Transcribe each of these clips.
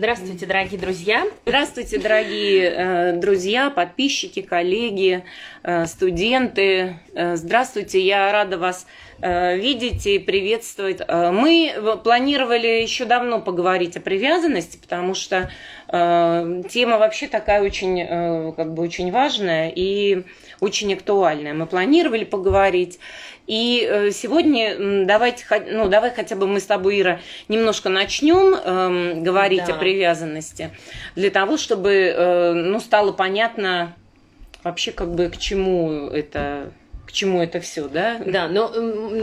Здравствуйте, дорогие друзья. Здравствуйте, дорогие э, друзья, подписчики, коллеги, э, студенты. Э, здравствуйте, я рада вас э, видеть и приветствовать. Э, мы планировали еще давно поговорить о привязанности, потому что э, тема вообще такая очень, как бы очень важная и очень актуальная. Мы планировали поговорить. И э, сегодня давайте, ну, давай хотя бы мы с тобой, Ира, немножко начнем э, говорить да. о привязанности, для того, чтобы э, ну, стало понятно вообще как бы к чему это к чему это все, да? Да, но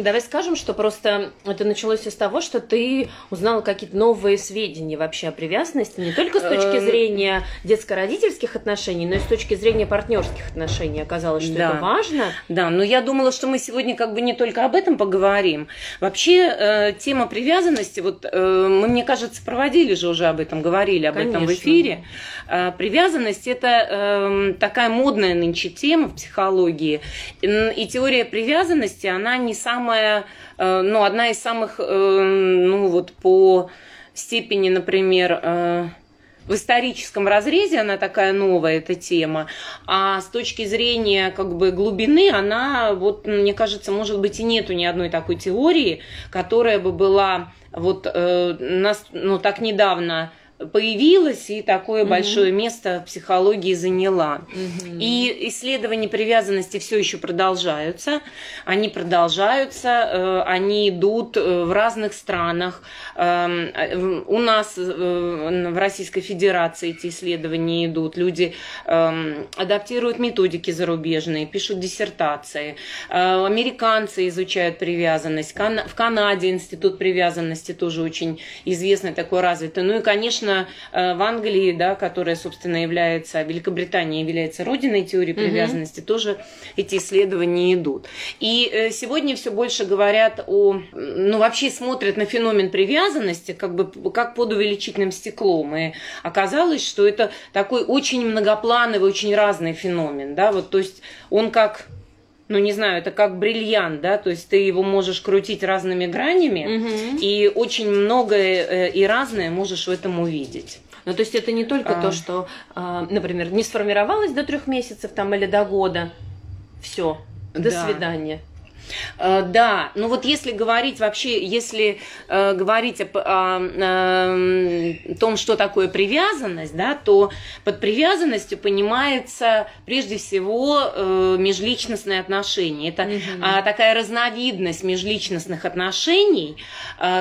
давай скажем, что просто это началось из того, что ты узнала какие-то новые сведения вообще о привязанности, не только с точки эм. зрения детско-родительских отношений, но и с точки зрения партнерских отношений. Оказалось, что да. это важно. Да, но я думала, что мы сегодня как бы не только об этом поговорим. Вообще э, тема привязанности, вот э, мы, мне кажется, проводили же уже об этом, говорили об Конечно. этом в эфире. Э, привязанность это э, такая модная нынче тема в психологии и теория привязанности, она не самая, э, ну, одна из самых, э, ну, вот по степени, например, э, в историческом разрезе она такая новая, эта тема, а с точки зрения как бы глубины она, вот, мне кажется, может быть и нету ни одной такой теории, которая бы была вот э, нас, ну, так недавно появилась и такое угу. большое место в психологии заняла. Угу. И исследования привязанности все еще продолжаются. Они продолжаются, э, они идут э, в разных странах. Эм, у нас э, в Российской Федерации эти исследования идут. Люди эм, адаптируют методики зарубежные, пишут диссертации. Американцы изучают привязанность. В Канаде институт привязанности тоже очень известный, такой развитый. Ну и, конечно, конечно, э, в Англии, да, которая, собственно, является, Великобритания является родиной теории привязанности, угу. тоже эти исследования идут. И э, сегодня все больше говорят о, ну, вообще смотрят на феномен привязанности как бы как под увеличительным стеклом. И оказалось, что это такой очень многоплановый, очень разный феномен, да, вот, то есть он как ну не знаю, это как бриллиант, да, то есть ты его можешь крутить разными гранями, угу. и очень многое э, и разное можешь в этом увидеть. Ну, то есть это не только а... то, что, а, например, не сформировалось до трех месяцев там или до года. Все. До да. свидания. Э, да, ну вот если говорить вообще, если э, говорить о, о, о том, что такое привязанность, да, то под привязанностью понимается прежде всего э, межличностные отношения. Это угу. такая разновидность межличностных отношений,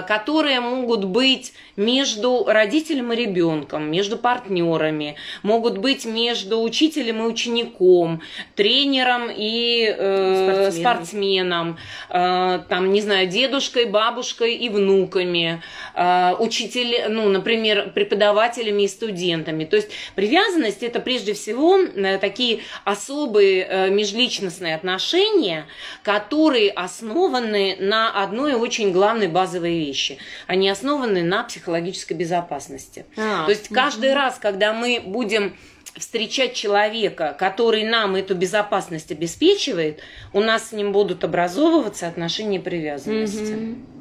которые могут быть между родителем и ребенком, между партнерами, могут быть между учителем и учеником, тренером и э, спортсменом. спортсменом сыном, э, там, не знаю, дедушкой, бабушкой и внуками, э, учитель, ну, например, преподавателями и студентами. То есть привязанность это прежде всего э, такие особые межличностные отношения, которые основаны на одной очень главной базовой вещи. Они основаны на психологической безопасности. А, То есть каждый угу. раз, когда мы будем встречать человека, который нам эту безопасность обеспечивает, у нас с ним будут образовываться отношения привязанности. Mm-hmm.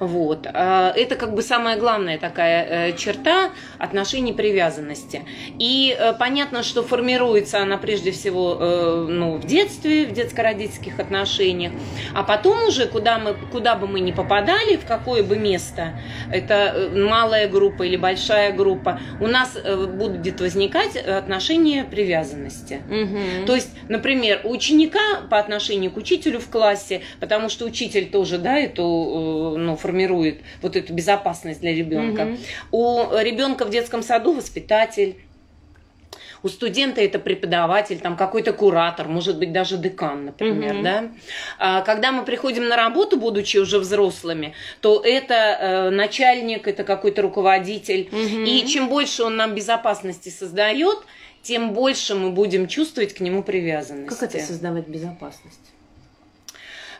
Вот. А, это как бы самая главная такая э, черта отношений привязанности. И э, понятно, что формируется она прежде всего э, ну, в детстве, в детско-родительских отношениях, а потом уже, куда, мы, куда бы мы ни попадали, в какое бы место, это малая группа или большая группа, у нас будет возникать отношения привязанности. Угу. То есть, например, у ученика по отношению к учителю в классе, потому что учитель тоже, да, эту, ну, формирует вот эту безопасность для ребенка. Угу. У ребенка в детском саду воспитатель, у студента это преподаватель, там какой-то куратор, может быть даже декан, например, угу. да. А, когда мы приходим на работу, будучи уже взрослыми, то это э, начальник, это какой-то руководитель, угу. и чем больше он нам безопасности создает, тем больше мы будем чувствовать к нему привязанность. Как это создавать безопасность?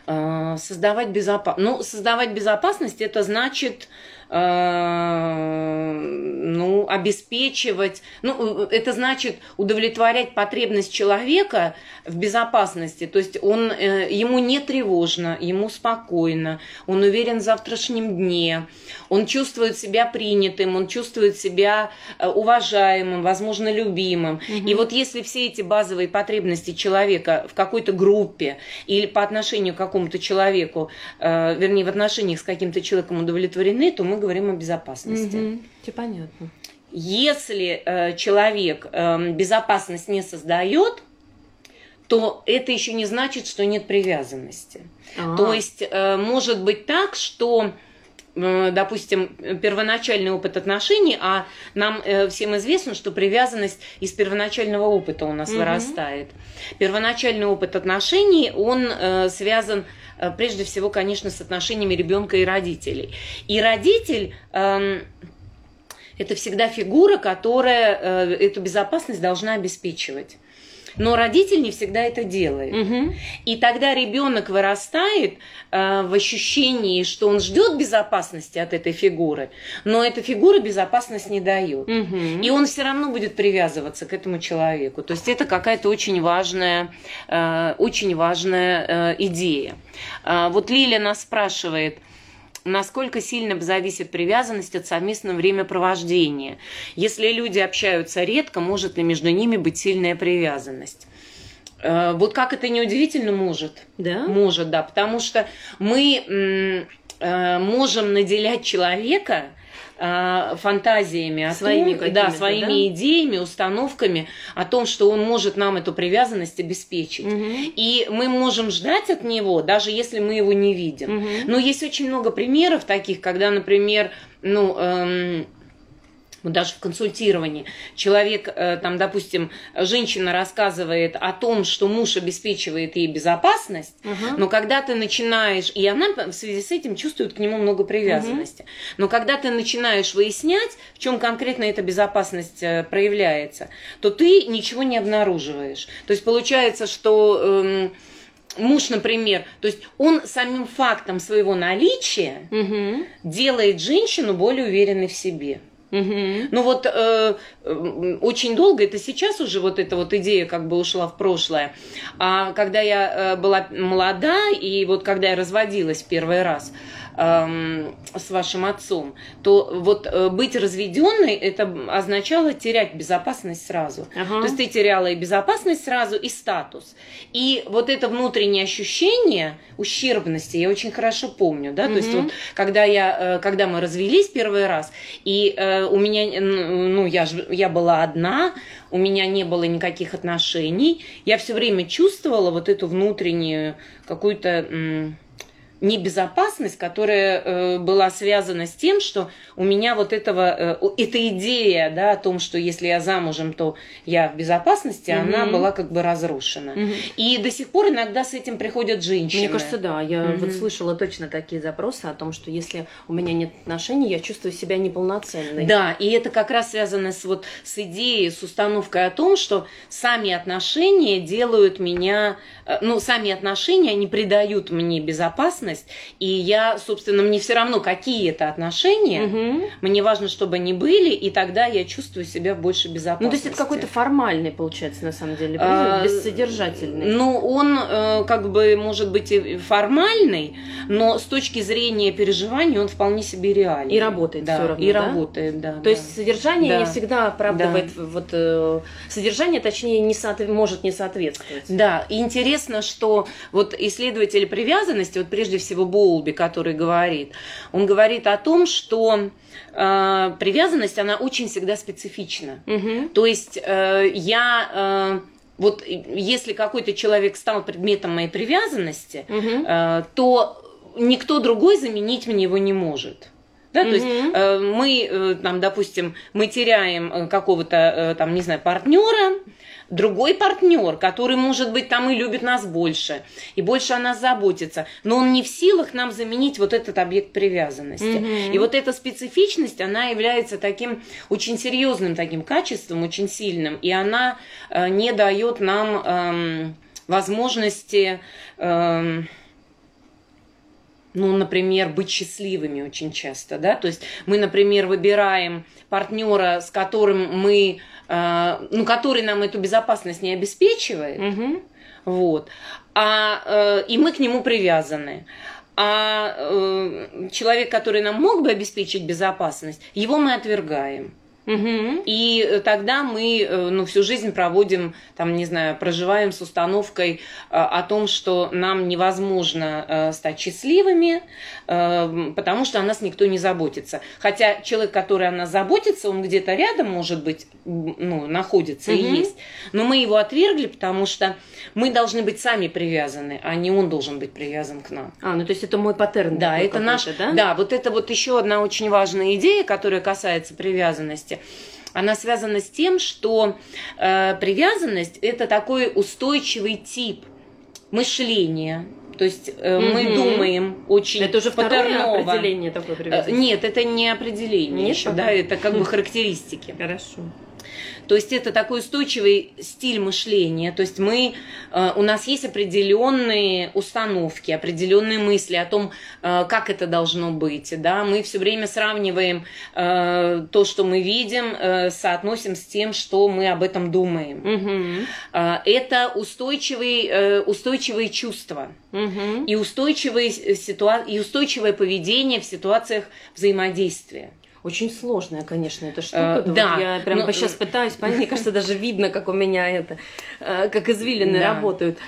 Э, создавать безопасность. Ну, создавать безопасность это значит э, ну, обеспечивать, ну, это значит удовлетворять потребность человека в безопасности, то есть он, э, ему не тревожно, ему спокойно, он уверен в завтрашнем дне, он чувствует себя принятым, он чувствует себя э, уважаемым, возможно, любимым. Угу. И вот если все эти базовые потребности человека в какой-то группе или по отношению к какому-то человеку, э, вернее, в отношениях с каким-то человеком удовлетворены, то мы говорим о безопасности. Угу. Все понятно. Если э, человек э, безопасность не создает, то это еще не значит, что нет привязанности. А-а-а. То есть э, может быть так, что Э, допустим, первоначальный опыт отношений, а нам э, всем известно, что привязанность из первоначального опыта у нас угу. вырастает. Первоначальный опыт отношений, он э, связан прежде всего, конечно, с отношениями ребенка и родителей. И родитель э, это всегда фигура, которая э, эту безопасность должна обеспечивать но родитель не всегда это делает. Угу. И тогда ребенок вырастает э, в ощущении, что он ждет безопасности от этой фигуры, но эта фигура безопасность не дает. Угу. И он все равно будет привязываться к этому человеку. То есть это какая-то очень важная, э, очень важная э, идея. Э, вот Лиля нас спрашивает, насколько сильно зависит привязанность от совместного времяпровождения. Если люди общаются редко, может ли между ними быть сильная привязанность? Э, вот как это неудивительно может. Да? Может, да. Потому что мы э, можем наделять человека э, фантазиями о своими том, да, своими да? идеями, установками о том, что он может нам эту привязанность обеспечить. Угу. И мы можем ждать от него, даже если мы его не видим. Угу. Но есть очень много примеров таких, когда, например, ну, эм, вот даже в консультировании, человек, э, там, допустим, женщина рассказывает о том, что муж обеспечивает ей безопасность, угу. но когда ты начинаешь, и она в связи с этим чувствует к нему много привязанности, угу. но когда ты начинаешь выяснять, в чем конкретно эта безопасность э, проявляется, то ты ничего не обнаруживаешь. То есть получается, что... Эм, муж, например, то есть он самим фактом своего наличия угу. делает женщину более уверенной в себе. Угу. Ну вот э, очень долго, это сейчас уже вот эта вот идея как бы ушла в прошлое. А когда я э, была молода и вот когда я разводилась первый раз, Эм, с вашим отцом, то вот э, быть разведенной это означало терять безопасность сразу. Ага. То есть ты теряла и безопасность сразу, и статус. И вот это внутреннее ощущение ущербности я очень хорошо помню, да, угу. то есть вот когда я, э, когда мы развелись первый раз, и э, у меня, ну я я была одна, у меня не было никаких отношений, я все время чувствовала вот эту внутреннюю какую-то небезопасность, которая э, была связана с тем, что у меня вот этого, э, эта идея, да, о том, что если я замужем, то я в безопасности, угу. она была как бы разрушена. Угу. И до сих пор иногда с этим приходят женщины. Мне кажется, да. Я угу. вот слышала точно такие запросы о том, что если у меня нет отношений, я чувствую себя неполноценной. Да, и это как раз связано с вот с идеей, с установкой о том, что сами отношения делают меня, э, ну, сами отношения, они придают мне безопасность безопасность, и я, собственно, мне все равно, какие это отношения, угу. мне важно, чтобы они были, и тогда я чувствую себя больше безопасности. Ну, то есть это какой-то формальный, получается, на самом деле, а, бессодержательный. Ну, он э, как бы может быть и формальный, но с точки зрения переживаний он вполне себе реальный. И работает да, все равно, И да? работает, да. То да. есть содержание да. не всегда оправдывает, да. вот э, содержание, точнее, не соответ... может не соответствовать. Да, и интересно, что вот исследователи привязанности, вот прежде прежде всего Боулби, который говорит. Он говорит о том, что э, привязанность, она очень всегда специфична. Угу. То есть э, я... Э, вот если какой-то человек стал предметом моей привязанности, угу. э, то никто другой заменить мне его не может. Да, mm-hmm. то есть э, мы, э, там, допустим, мы теряем э, какого-то, э, там, не знаю, партнера, другой партнер, который, может быть, там и любит нас больше, и больше о нас заботится, но он не в силах нам заменить вот этот объект привязанности. Mm-hmm. И вот эта специфичность, она является таким очень серьезным таким качеством, очень сильным, и она э, не дает нам э, возможности... Э, ну, например, быть счастливыми очень часто, да, то есть мы, например, выбираем партнера, с которым мы, ну, который нам эту безопасность не обеспечивает, Мгм. вот, а, э, и мы к нему привязаны. А э, человек, который нам мог бы обеспечить безопасность, его мы отвергаем. Мгм. И э, тогда мы э, ну, всю жизнь проводим, там, не знаю, проживаем с установкой э, о том, что нам невозможно э, стать счастливыми, э, потому что о нас никто не заботится. Хотя человек, который о нас заботится, он где-то рядом, может быть, ну, находится и Мгм. есть. Но мы его отвергли, потому что мы должны быть сами привязаны, а не он должен быть привязан к нам. А, ну то есть это мой паттерн. Да, это наш, да? да, вот это вот еще одна очень важная идея, которая касается привязанности. Она связана с тем, что э, привязанность это такой устойчивый тип мышления. То есть э, мы Мгм. думаем очень Это уже второе определение такой Э, привязанности. Нет, это не определение Нет еще, да, это как бы характеристики. Хорошо. То есть это такой устойчивый стиль мышления. То есть мы, э, у нас есть определенные установки, определенные мысли о том, э, как это должно быть. Да? Мы все время сравниваем э, то, что мы видим, соотносим с тем, что мы об этом думаем. Э, Это устойчивые, устойчивые чувства Мгм. и, устойчивые ситуа... и устойчивое поведение в ситуациях взаимодействия. Очень сложная, конечно, эта штука. Э, Вот да, я прям но- сейчас пытаюсь понять. Мне кажется, даже видно, как у меня это, э, как извилины Да. работают.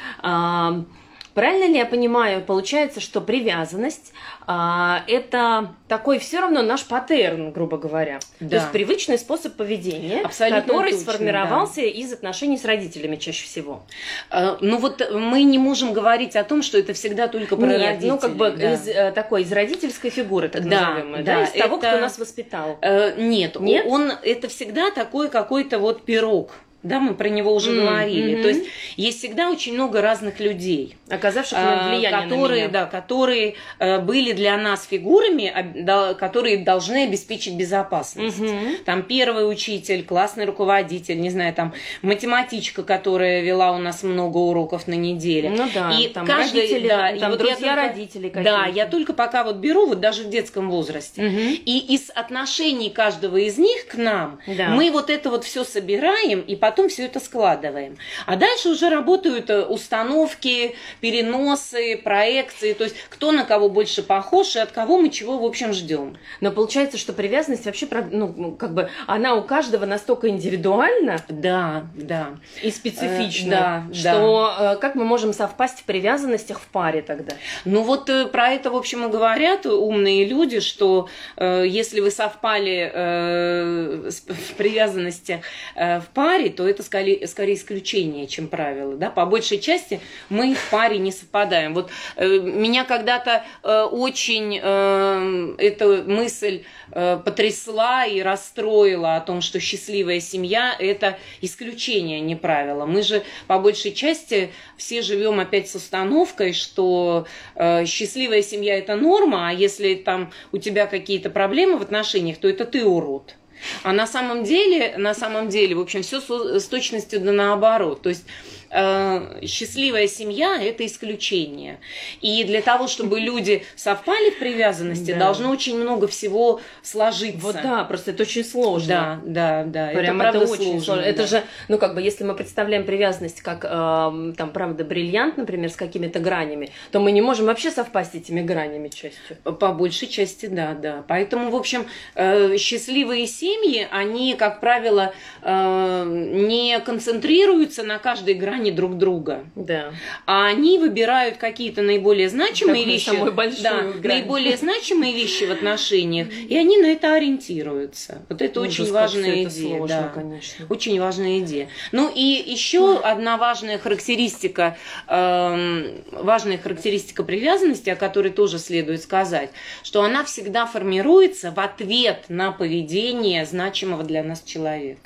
А, Правильно ли я понимаю, получается, что привязанность а, это такой все равно наш паттерн, грубо говоря. То Да. есть привычный способ поведения, Абсолютно который точно, сформировался из отношений с родителями чаще всего. Э, Ну вот мы не можем говорить о том, что это всегда только про Нет, родителей. ну как бы да. из э, такой из родительской фигуры, так Да, назовем, да, из того, это- кто нас воспитал. Э, Нет, Нет? он это всегда такой какой-то вот пирог. Да, мы про него уже М, говорили. мгм. То есть есть всегда очень много разных людей. Оказавших а, влияние на которые, меня. да, которые э, были для нас фигурами, да, которые должны обеспечить безопасность. Мгм. Там первый учитель, классный руководитель, не знаю, там математичка, которая вела у нас много уроков на неделе. Ну да, И там каждый- родители, да, и там вот я друзья только- родителей Да, какие-то. я только пока вот беру, вот даже в детском возрасте. Мгм. И из отношений каждого из них к нам Да. мы вот это вот все собираем и потом все это складываем. А дальше уже работают э, установки, переносы, проекции, то есть кто на кого больше похож и от кого мы чего, в общем, ждем. Но получается, что привязанность вообще, ну, ну, как бы, она у каждого настолько индивидуальна Да, да. и специфична, Э, да, что э, как мы можем совпасть в привязанностях в паре тогда? Ну вот э, про это, в общем, и говорят умные люди, что э, если вы совпали э, в привязанности э, в паре, то это скорее, скорее исключение, чем правило. Да? По большей части мы в паре не совпадаем. Вот э, меня когда-то э, очень э, эта мысль э, потрясла и расстроила о том, что счастливая семья – это исключение, а не правило. Мы же по большей части все живем опять с установкой, что э, счастливая семья – это норма, а если там у тебя какие-то проблемы в отношениях, то это ты урод. А на самом деле, на самом деле, в общем, все с точностью да наоборот. То есть счастливая семья – это исключение. И для того, чтобы люди совпали в привязанности, Да. должно очень много всего сложиться. Вот да, просто это очень сложно. Да, да, да. Прям это, это, очень сложно. сложно. Это да. же, ну как бы, если мы представляем привязанность как, эм, там, правда, бриллиант, например, с какими-то гранями, то мы не можем вообще совпасть этими гранями частью. По большей части, да, да. Поэтому, в общем, э, счастливые семьи, они, как правило, э, не концентрируются на каждой грани друг друга, Да. а они выбирают какие-то наиболее значимые Такую вещи, да, грань. наиболее значимые вещи в отношениях, и они на это ориентируются. Вот это Ужас, очень важная это идея, сложно, да. конечно. Очень важная идея. Ну и еще одна важная характеристика, эм, важная характеристика привязанности, о которой тоже следует сказать, что она всегда формируется в ответ на поведение значимого для нас человека.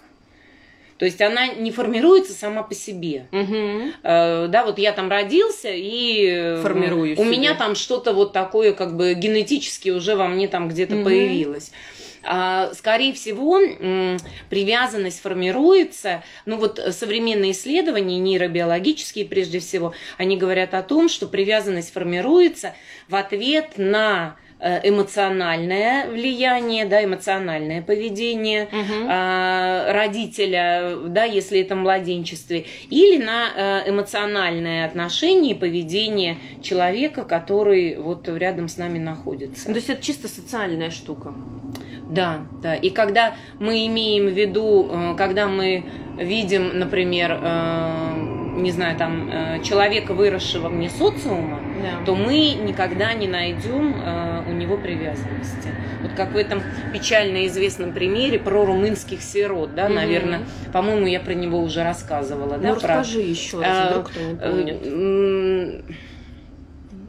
То есть она не формируется сама по себе. Мгм. Э, да, вот я там родился и э, Формирую у меня там что-то вот такое как бы генетически уже во мне там где-то Мгм. появилось. А, скорее всего, привязанность формируется, ну вот современные исследования, нейробиологические прежде всего, они говорят о том, что привязанность формируется в ответ на эмоциональное влияние, да, эмоциональное поведение угу. родителя, да, если это младенчестве, или на э, эмоциональное отношение и поведение человека, который вот рядом с нами находится. То есть это чисто социальная штука. Да, да. И когда мы имеем в виду, когда мы видим, например, не знаю, там, э, человека, выросшего вне социума, да. то мы никогда не найдем э, у него привязанности. Вот как в этом печально известном примере про румынских сирот, да, угу. наверное, по-моему, я про него уже рассказывала. Ну, да, расскажи про... еще раз, вдруг кто не помнит.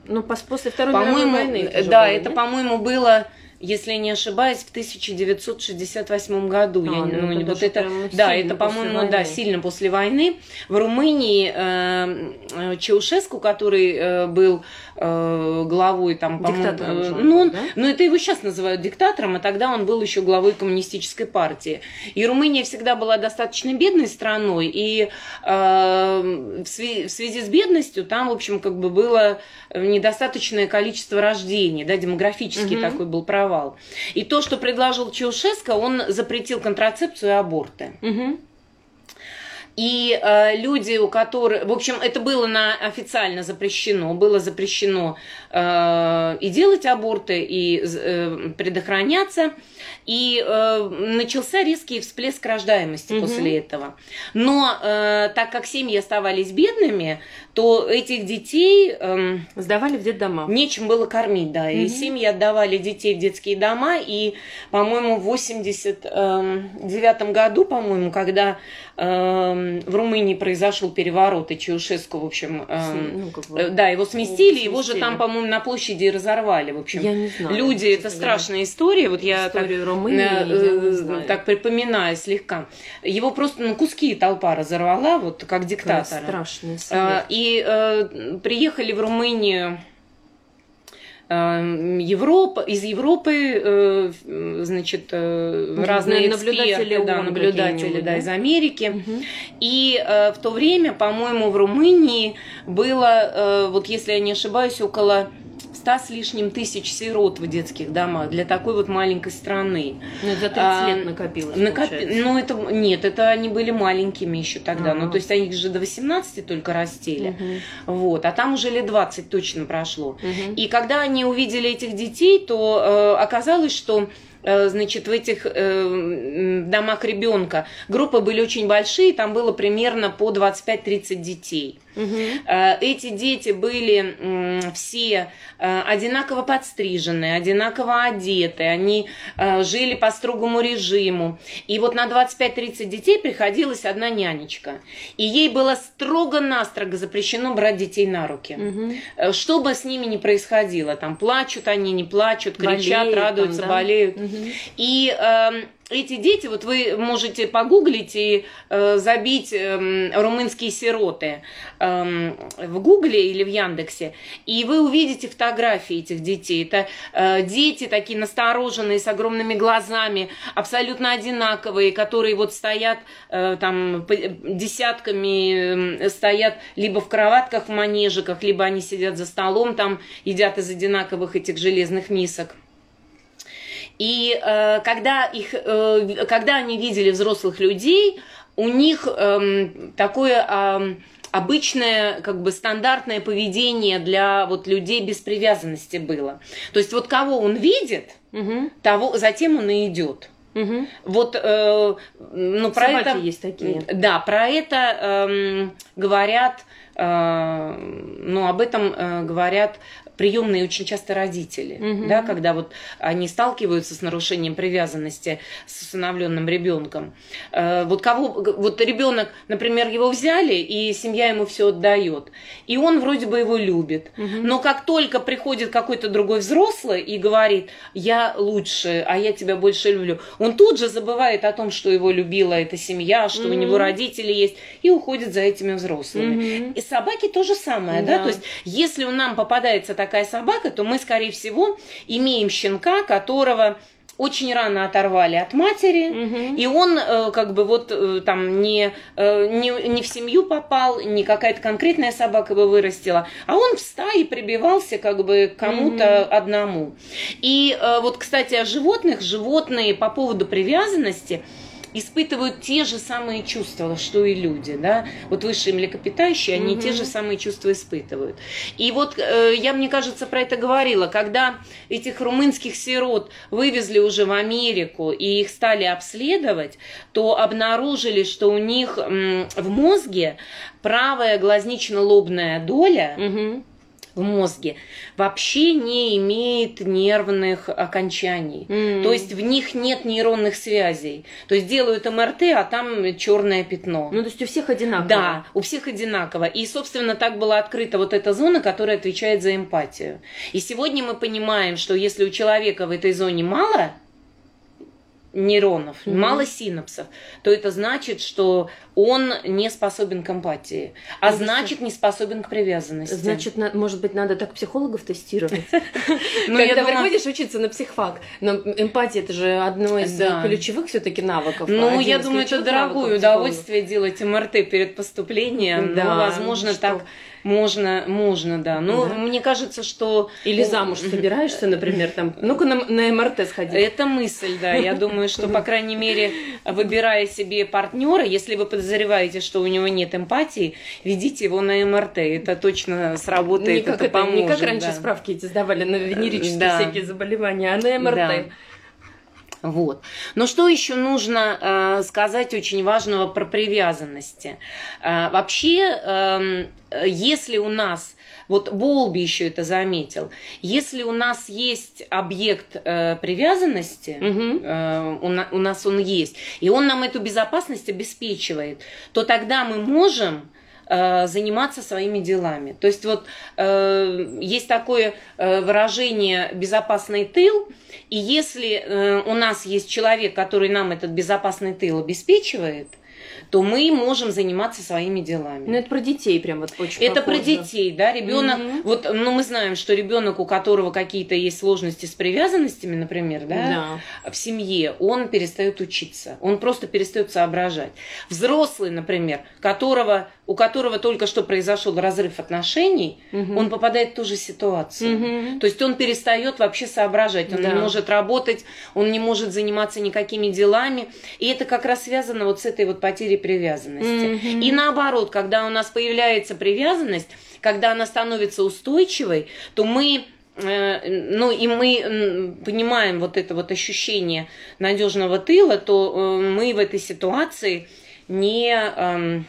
Ну, после Второй мировой войны. Да, это, по-моему, было если не ошибаюсь, в 1968 году. А, я, ну, ну, вот это, да, это, по-моему, да, сильно после войны. В Румынии э, Чаушеску, который э, был главой там, диктатором, э, ну, он, да? ну это его сейчас называют диктатором, а тогда он был еще главой коммунистической партии. И Румыния всегда была достаточно бедной страной, и э, в, связи, в связи с бедностью там, в общем, как бы было недостаточное количество рождений, да, демографический угу. такой был провал провал. И то, что предложил Чаушеско, он запретил контрацепцию и аборты. Угу. И э, люди, у которых, в общем, это было на, официально запрещено, было запрещено э, и делать аборты, и э, предохраняться. И э, начался резкий всплеск рождаемости угу. после этого. Но э, так как семьи оставались бедными, то этих детей э, сдавали в детдома. Нечем было кормить, да. Угу. И семьи отдавали детей в детские дома. И, по-моему, в 89 эм, году, по-моему, когда э, в Румынии произошел переворот, и Чаушеску, в общем, э, ну, как бы, да, его сместили, сместили, его же там, по-моему, на площади разорвали. В общем, я не знаю, люди, это страшная история. Вот я Историю так, Румынии, э, э, так припоминаю слегка. Его просто на куски толпа разорвала, вот как диктатора. Страшный э, И э, приехали в Румынию э, Европа, из Европы, значит, разные наблюдатели, эксперты, да, наблюдатели, да, из Америки. Угу. И в то время, по-моему, в Румынии было, вот если я не ошибаюсь, около ста с лишним тысяч сирот в детских домах для такой вот маленькой страны. Ну, за 30 а, лет накопилось, накопи... Ну, это, нет, это они были маленькими еще тогда. Ага. Ну, то есть, они же до 18 только растили. Угу. Вот, а там уже лет 20 точно прошло. Угу. И когда они увидели этих детей, то э, оказалось, что Э, значит, в этих э, домах ребенка группы были очень большие, там было примерно по 25-30 детей. Угу. Эти дети были все одинаково подстрижены, одинаково одеты, они жили по строгому режиму. И вот на 25-30 детей приходилась одна нянечка. И ей было строго-настрого запрещено брать детей на руки. Угу. Что бы с ними ни происходило, там плачут они, не плачут, кричат, болеют, радуются, там, да? болеют. Угу. И э, эти дети, вот вы можете погуглить и э, забить э, румынские сироты э, в Гугле или в Яндексе, и вы увидите фотографии этих детей. Это э, дети такие настороженные, с огромными глазами, абсолютно одинаковые, которые вот стоят э, там десятками, э, стоят либо в кроватках, в манежиках, либо они сидят за столом, там едят из одинаковых этих железных мисок. И э, когда, их, э, когда они видели взрослых людей, у них э, такое э, обычное, как бы стандартное поведение для вот людей без привязанности было. То есть вот кого он видит, угу. того, затем он и идет. Угу. Вот, э, ну, про Собаки это... есть такие. Да, про это э, говорят, э, ну, об этом э, говорят приемные очень часто родители, угу. да, когда вот они сталкиваются с нарушением привязанности с усыновленным ребенком. Э, вот кого, вот ребенок, например, его взяли, и семья ему все отдает, и он вроде бы его любит, угу. но как только приходит какой-то другой взрослый и говорит, я лучше, а я тебя больше люблю, он тут же забывает о том, что его любила эта семья, что угу. у него родители есть, и уходит за этими взрослыми. Угу. И собаки то же самое, да, да? то есть если нам попадается такая собака, то мы, скорее всего, имеем щенка, которого очень рано оторвали от матери, Мгм. и он э, как бы вот э, там не, э, не, не в семью попал, не какая-то конкретная собака его вырастила, а он в стае прибивался как бы кому-то одному. И э, вот, кстати, о животных, животные по поводу привязанности испытывают те же самые чувства, что и люди, да, вот высшие млекопитающие, они Мгм. те же самые чувства испытывают. И вот э, я, мне кажется, про это говорила, когда этих румынских сирот вывезли уже в Америку и их стали обследовать, то обнаружили, что у них м, в мозге правая глазнично-лобная доля Мгм. В мозге вообще не имеет нервных окончаний. М. То есть в них нет нейронных связей. То есть делают МРТ, а там черное пятно. Ну, то есть у всех одинаково. Да, у всех одинаково. И, собственно, так была открыта вот эта зона, которая отвечает за эмпатию. И сегодня мы понимаем, что если у человека в этой зоне мало нейронов, Мгм. мало синапсов, то это значит, что он не способен к эмпатии, а Ну, значит не способен к привязанности. Значит, на- может быть, надо так психологов тестировать. Ну, Когда приходишь учиться на психфак, но эмпатия это же одно из Да. ключевых все-таки навыков. Ну, один я думаю, это дорогое удовольствие делать МРТ перед поступлением. Да, ну, возможно, так можно, можно, да. Но Да. мне кажется, что... Или ну, замуж собираешься, например, там, ну-ка на, на МРТ сходи. Это мысль, да. Я думаю, что, по крайней мере, выбирая себе партнера, если вы подозреваете, что у него нет эмпатии, ведите его на МРТ. Это точно сработает, не как, это, это, поможет. не как раньше да. справки эти сдавали на венерические Да. всякие заболевания, а на МРТ. Да. Вот. Но что еще нужно э, сказать очень важного про привязанности? Э, вообще, э, если у нас, вот Болби еще это заметил, если у нас есть объект э, привязанности, Мгм. э, у, на- у нас он есть, и он нам эту безопасность обеспечивает, то тогда мы можем э, заниматься своими делами. То есть вот э, есть такое э, выражение «безопасный тыл», и если э, у нас есть человек, который нам этот безопасный тыл обеспечивает, то мы можем заниматься своими делами. Ну, это про детей прям вот очень Это про похоже. детей, да, ребенок. Мгм. Вот, ну, мы знаем, что ребенок, у которого какие-то есть сложности с привязанностями, например, да, Да. в семье, он перестает учиться, он просто перестает соображать. Взрослый, например, которого, у которого только что произошел разрыв отношений, Мгм. он попадает в ту же ситуацию. Мгм. То есть он перестает вообще соображать, он Да. не может работать, он не может заниматься никакими делами. И это как раз связано вот с этой вот потерей привязанности. Мгм. И наоборот, когда у нас появляется привязанность, когда она становится устойчивой, то мы э, ну и мы понимаем вот это вот ощущение надежного тыла, то э, мы в этой ситуации не эм,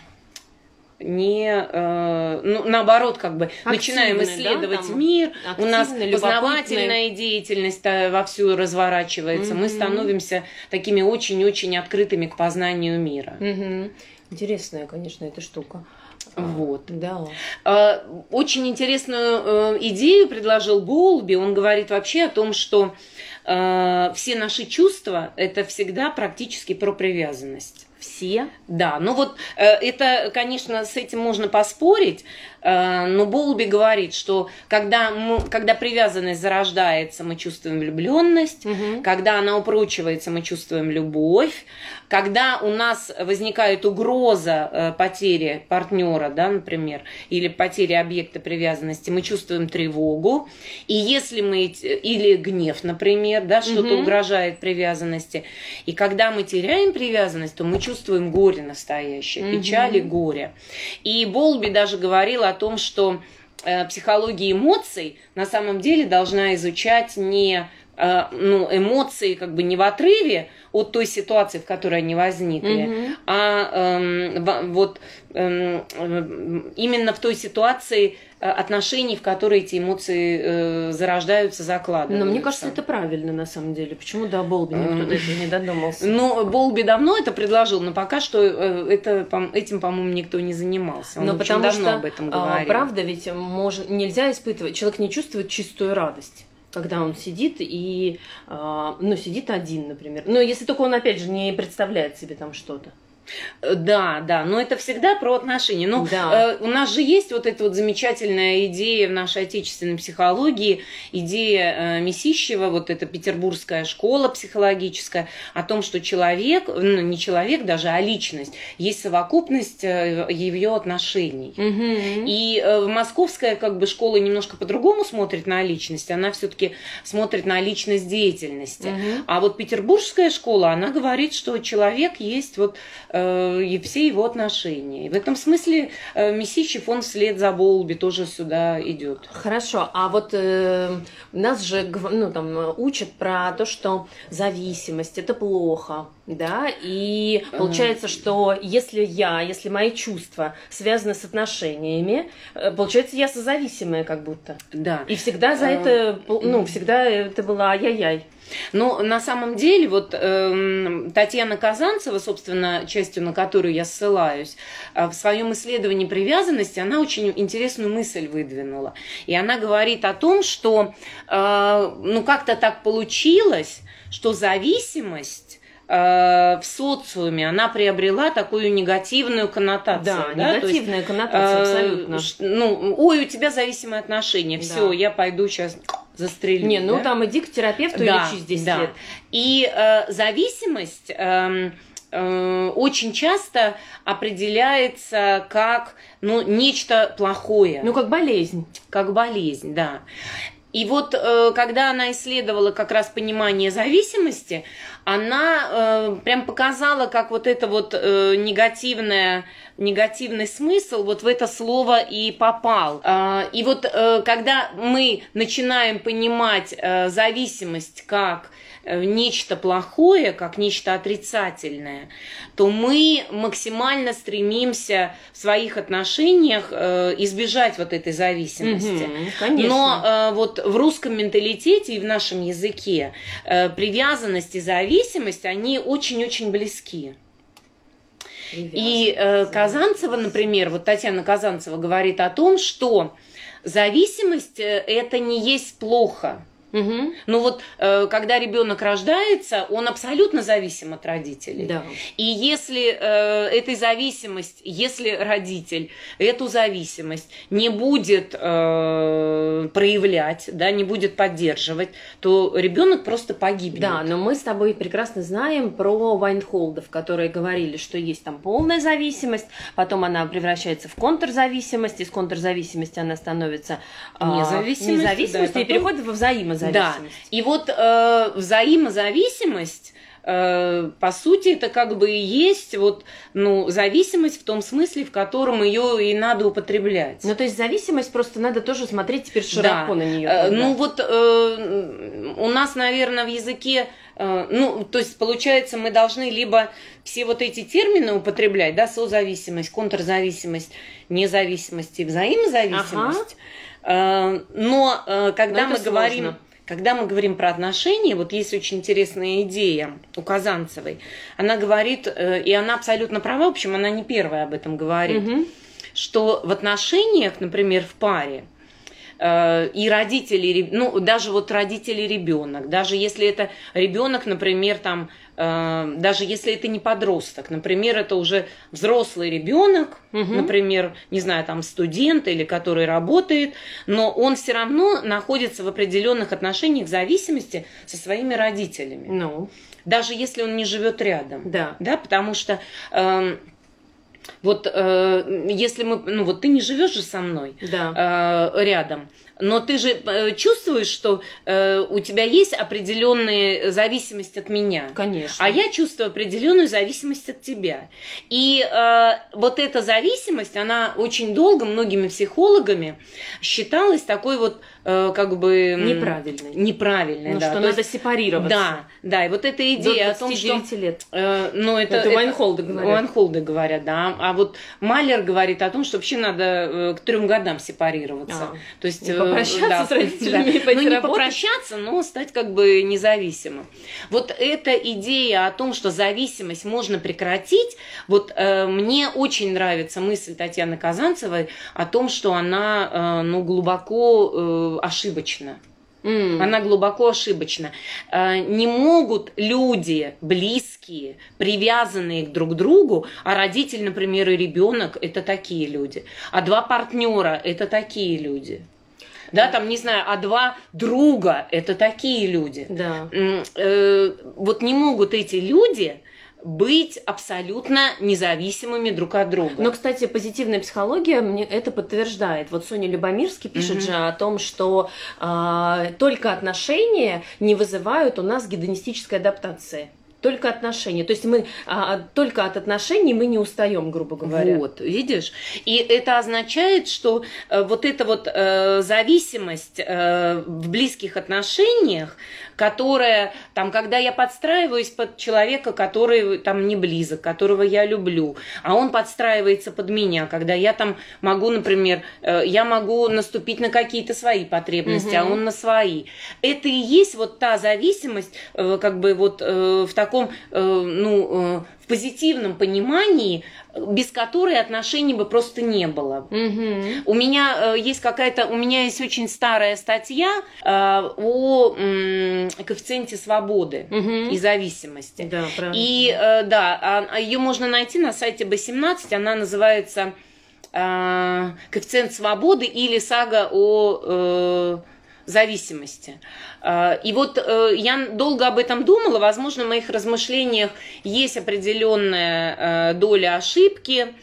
не э, ну, наоборот как бы начинаем Активны, да, исследовать там? мир, у нас познавательная деятельность э, вовсю разворачивается, мы Мгм. становимся такими очень-очень открытыми к познанию мира. Мгм. Интересная, конечно, эта штука. Вот. Да. Э, Очень интересную э, идею предложил Болби. Он говорит вообще о том, что все наши чувства это всегда практически про привязанность. Все. Да, ну вот э, это, конечно, с этим можно поспорить, э, но Болби говорит, что когда, мы- когда привязанность зарождается, мы чувствуем влюбленность, Мгм. когда она упрочивается, мы чувствуем любовь. Когда у нас возникает угроза э, потери партнера, да, например, или потери объекта привязанности, мы чувствуем тревогу. И если мы или гнев, например, да, что-то Мгм. угрожает привязанности. И когда мы теряем привязанность, то мы чувствуем горе настоящее, Мгм. печаль и горе. И Болби даже говорил о том, что э, психология эмоций на самом деле должна изучать не ну, эмоции как бы не в отрыве от той ситуации, в которой они возникли, Мгм. а эм, во- вот эм, эм, именно в той ситуации э, отношений, в которые эти эмоции э, зарождаются, закладываются. Но мне кажется, это правильно на самом деле. Почему до Болби никто Эм. этого не додумался? Ну, Болби давно это предложил, но пока что э, это, этим, по-моему, никто не занимался. Он Но потому давно что, об этом а, говорил. правда, ведь мож- нельзя испытывать, человек не чувствует чистую радость когда он сидит и, а, ну, сидит один, например. Но если только он, опять же, не представляет себе там что-то. Э, да, да, но это всегда про отношения. Но да. э, у нас же есть вот эта вот замечательная идея в нашей отечественной психологии, идея э, Месищева, вот эта петербургская школа психологическая, о том, что человек, ну не человек даже, а личность, есть совокупность э, ее отношений. Угу. И э, московская как бы школа немножко по-другому смотрит на личность, она все-таки смотрит на личность деятельности. Угу. А вот петербургская школа, она говорит, что человек есть вот Э, и все его отношения. И в этом смысле э, Месищев, он вслед за Болби тоже сюда идет. Хорошо, а вот э, нас же ну, там, учат про то, что зависимость это плохо, да, и получается, что если я, если мои чувства связаны с отношениями, э, получается, я созависимая как будто. Да. И всегда за это, ну, всегда это было ай-яй-яй. Но на самом деле вот э, Татьяна Казанцева, собственно, частью на которую я ссылаюсь, э, в своем исследовании привязанности она очень интересную мысль выдвинула. И она говорит о том, что э, ну как-то так получилось, что зависимость э, в социуме она приобрела такую негативную коннотацию. Да, да? негативная есть, коннотация, э, абсолютно. Ну, ой, у тебя зависимые отношения, да. все, я пойду сейчас застрелить. Не, ну да? там иди к терапевту да, и лечись 10 да. лет. И э, зависимость э, э, очень часто определяется как ну, нечто плохое. Ну, как болезнь. Как болезнь, да. И вот э, когда она исследовала как раз понимание зависимости, она э, прям показала, как вот это вот э, негативное, негативный смысл вот в это слово и попал. Э, и вот э, когда мы начинаем понимать э, зависимость как Э, нечто плохое, как нечто отрицательное, то мы максимально стремимся в своих отношениях избежать вот этой зависимости. Угу, конечно. Но вот в русском менталитете и в нашем языке привязанность и зависимость, они очень-очень близки. И э, Казанцева, например, вот Татьяна Казанцева говорит о том, что зависимость это не есть плохо. Угу. Ну вот, э, когда ребенок рождается, он абсолютно зависим от родителей. Да. И если э, этой зависимость, если родитель эту зависимость не будет э, проявлять, да, не будет поддерживать, то ребенок просто погибнет. Да, но мы с тобой прекрасно знаем про Вайнхолдов, которые говорили, что есть там полная зависимость, потом она превращается в контрзависимость, из контрзависимости она становится э, независимостью, независимостью да, и, потом... и переходит во взаимозависимость взаимозависимость. Да. И вот э, взаимозависимость э, по сути, это как бы и есть вот, ну, зависимость в том смысле, в котором ее и надо употреблять. Ну, то есть зависимость просто надо тоже смотреть теперь широко да. на нее. Э, ну, вот э, у нас, наверное, в языке, э, ну, то есть, получается, мы должны либо все вот эти термины употреблять, да, созависимость, контрзависимость, независимость и взаимозависимость. Ага. Э, но когда но мы говорим... Когда мы говорим про отношения, вот есть очень интересная идея у Казанцевой. Она говорит, э, и она абсолютно права, в общем, она не первая об этом говорит, угу. что в отношениях, например, в паре, э, и родители, ну, даже вот родители ребенок, даже если это ребенок, например, там даже если это не подросток, например, это уже взрослый ребенок, угу. например, не знаю, там студент или который работает, но он все равно находится в определенных отношениях зависимости со своими родителями. Ну. Даже если он не живет рядом. Да. Да, потому что э, вот э, если мы, ну вот ты не живешь же со мной да. э, рядом, но ты же э, чувствуешь, что э, у тебя есть определенная зависимость от меня. Конечно. А я чувствую определенную зависимость от тебя. И э, вот эта зависимость, она очень долго многими психологами считалась такой вот э, как бы неправильной. Неправильной, ну, да. что То надо есть, сепарироваться. Да, да. И вот эта идея о том, что лет. Э, ну это, это, Вайнхолды говорят. Вайнхолды говорят, да. А вот Малер говорит о том, что вообще надо э, к трем годам сепарироваться. А, То есть э, попрощаться да, с родителями да. и пойти Ну, не работать. попрощаться, но стать как бы независимым. Вот эта идея о том, что зависимость можно прекратить, вот э, мне очень нравится мысль Татьяны Казанцевой о том, что она, э, ну, глубоко э, ошибочна. Mm. Она глубоко ошибочна. Э, не могут люди близкие близкие, привязанные друг к другу, а родитель, например, и ребенок – это такие люди, а два партнера – это такие люди. Да, там, не знаю, а два друга – это такие люди. Да. Э, вот не могут эти люди быть абсолютно независимыми друг от друга. Но, кстати, позитивная психология мне это подтверждает. Вот Соня Любомирский пишет угу. же о том, что э, только отношения не вызывают у нас гедонистической адаптации только отношения. То есть мы а, только от отношений мы не устаем, грубо говоря. Вот, видишь? И это означает, что э, вот эта вот э, зависимость э, в близких отношениях, которая там, когда я подстраиваюсь под человека, который там не близок, которого я люблю, а он подстраивается под меня, когда я там могу, например, э, я могу наступить на какие-то свои потребности, угу. а он на свои. Это и есть вот та зависимость, э, как бы вот э, в таком ну, в позитивном понимании, без которой отношений бы просто не было. Угу. У меня э, есть какая-то, у меня есть очень старая статья о коэффициенте свободы угу. и зависимости. Да, правильно. И да, а, а ее можно найти на сайте B17, она называется коэффициент свободы или сага о зависимости. А, и вот э, я долго об этом думала, возможно, в моих размышлениях есть определенная э, доля ошибки,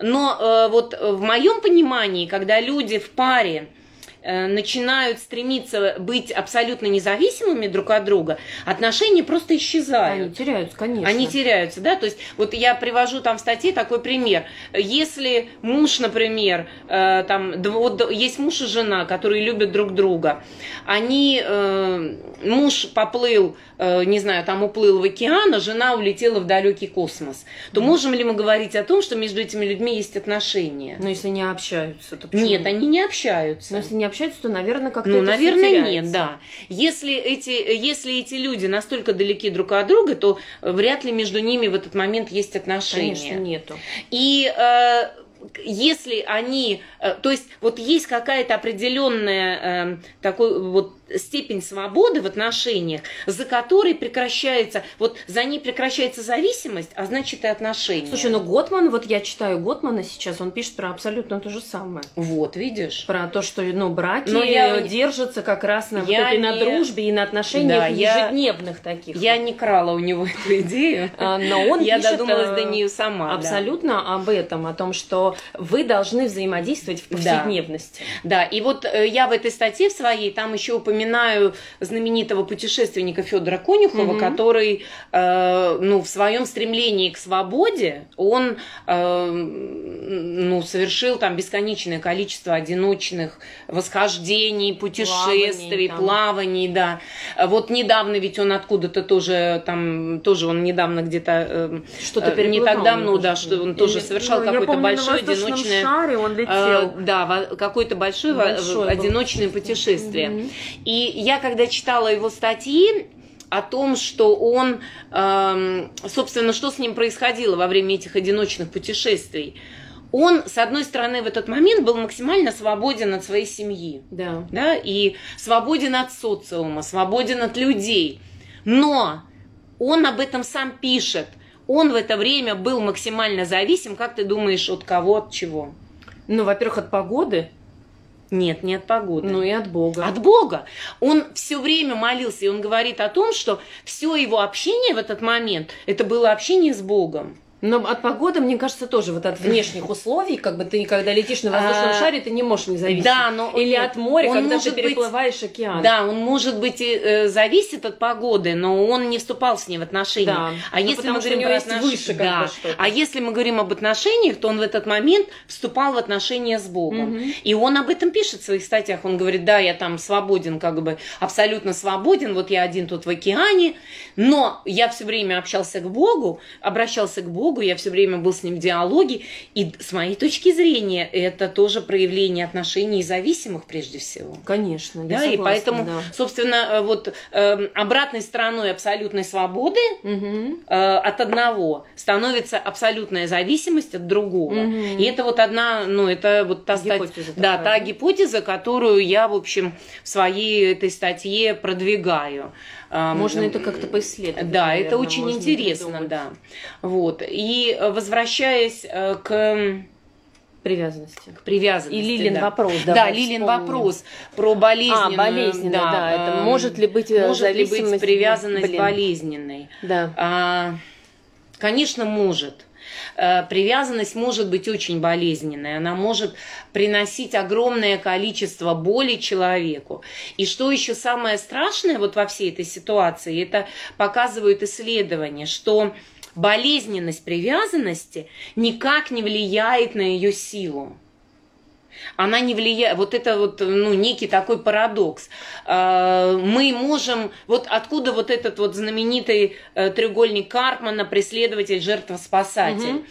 но э, вот в моем понимании, когда люди в паре Э, начинают стремиться быть абсолютно независимыми друг от друга, отношения просто исчезают. Они теряются, конечно. Они теряются, да, то есть вот я привожу там в статье такой пример. Если муж, например, э, там, вот есть муж и жена, которые любят друг друга, они, э, муж поплыл, не знаю, там уплыл в океан, а жена улетела в далекий космос, то можем ли мы говорить о том, что между этими людьми есть отношения? Но если не общаются, то почему? Нет, они не общаются. Но если не общаются, то, наверное, как-то Ну, это наверное, нет, да. Если эти, если эти люди настолько далеки друг от друга, то вряд ли между ними в этот момент есть отношения. Конечно, нету. И э, если они, э, то есть вот есть какая-то определенная э, такой вот степень свободы в отношениях, за которой прекращается, вот за ней прекращается зависимость, а значит и отношения. Слушай, ну Готман, вот я читаю Готмана сейчас, он пишет про абсолютно то же самое. Вот, видишь? Про то, что, ну, браки Но я... держатся как раз на, я вот, не... на дружбе и на отношениях да, ежедневных я... таких. Я не крала у него эту идею, а, но он Я додумалась до нее сама. Абсолютно об этом, о том, что вы должны взаимодействовать в повседневности. Да, и вот э, я в этой статье в своей там еще упоминаю вспоминаю знаменитого путешественника Федора Конюхова, угу. который, э, ну, в своем стремлении к свободе, он, э, ну, совершил там бесконечное количество одиночных восхождений, путешествий, плаваний, плаваний да. Вот недавно ведь он откуда-то тоже там, тоже он недавно где-то э, что-то э, не так давно, да, что он тоже совершал ну, какое-то большое одиночное, шаре он летел. Э, да, какое-то большое, большое одиночное путешествие. Угу. И я когда читала его статьи, о том, что он, э, собственно, что с ним происходило во время этих одиночных путешествий. Он, с одной стороны, в этот момент был максимально свободен от своей семьи, да. Да, и свободен от социума, свободен от людей. Но он об этом сам пишет. Он в это время был максимально зависим, как ты думаешь, от кого, от чего? Ну, во-первых, от погоды. Нет, не от погоды. Ну и от Бога. От Бога. Он все время молился, и он говорит о том, что все его общение в этот момент, это было общение с Богом. Но от погоды, мне кажется, тоже вот от внешних условий, как бы ты, когда летишь на воздушном а, шаре, ты не можешь не зависеть. Да, но Или от моря, когда ты переплываешь быть, океан. Да, он, может быть, и, э, зависит от погоды, но он не вступал с ней в отношения. Да, а ну, если мы говорим про отнош... выше да. А если мы говорим об отношениях, то он в этот момент вступал в отношения с Богом. Угу. И он об этом пишет в своих статьях. Он говорит, да, я там свободен, как бы абсолютно свободен, вот я один тут в океане, но я все время общался к Богу, обращался к Богу, диалогу, я все время был с ним в диалоге, и с моей точки зрения это тоже проявление отношений зависимых прежде всего. Конечно, да, согласна, и поэтому, да. собственно, э, вот э, обратной стороной абсолютной свободы угу. э, от одного становится абсолютная зависимость от другого. Угу. И это вот одна, ну, это вот та гипотеза, стать, да, та гипотеза, которую я, в общем, в своей этой статье продвигаю. Можно это как-то поисследовать. Да, наверное, это очень интересно, придумать. да. Вот. И э, возвращаясь э, к привязанности. К привязанности. И Лилин да. вопрос. Да, Лилин вспомним. вопрос про болезненную. А, болезненную, да. да. Это может ли быть э, может ли быть привязанность Блин. болезненной? Да. А, конечно, может. Э, привязанность может быть очень болезненной, она может приносить огромное количество боли человеку. И что еще самое страшное вот во всей этой ситуации, это показывают исследования, что болезненность привязанности никак не влияет на ее силу она не влияет, вот это вот, ну, некий такой парадокс. А, мы можем, вот откуда вот этот вот знаменитый э, треугольник Карпмана, преследователь, жертва, спасатель. Угу.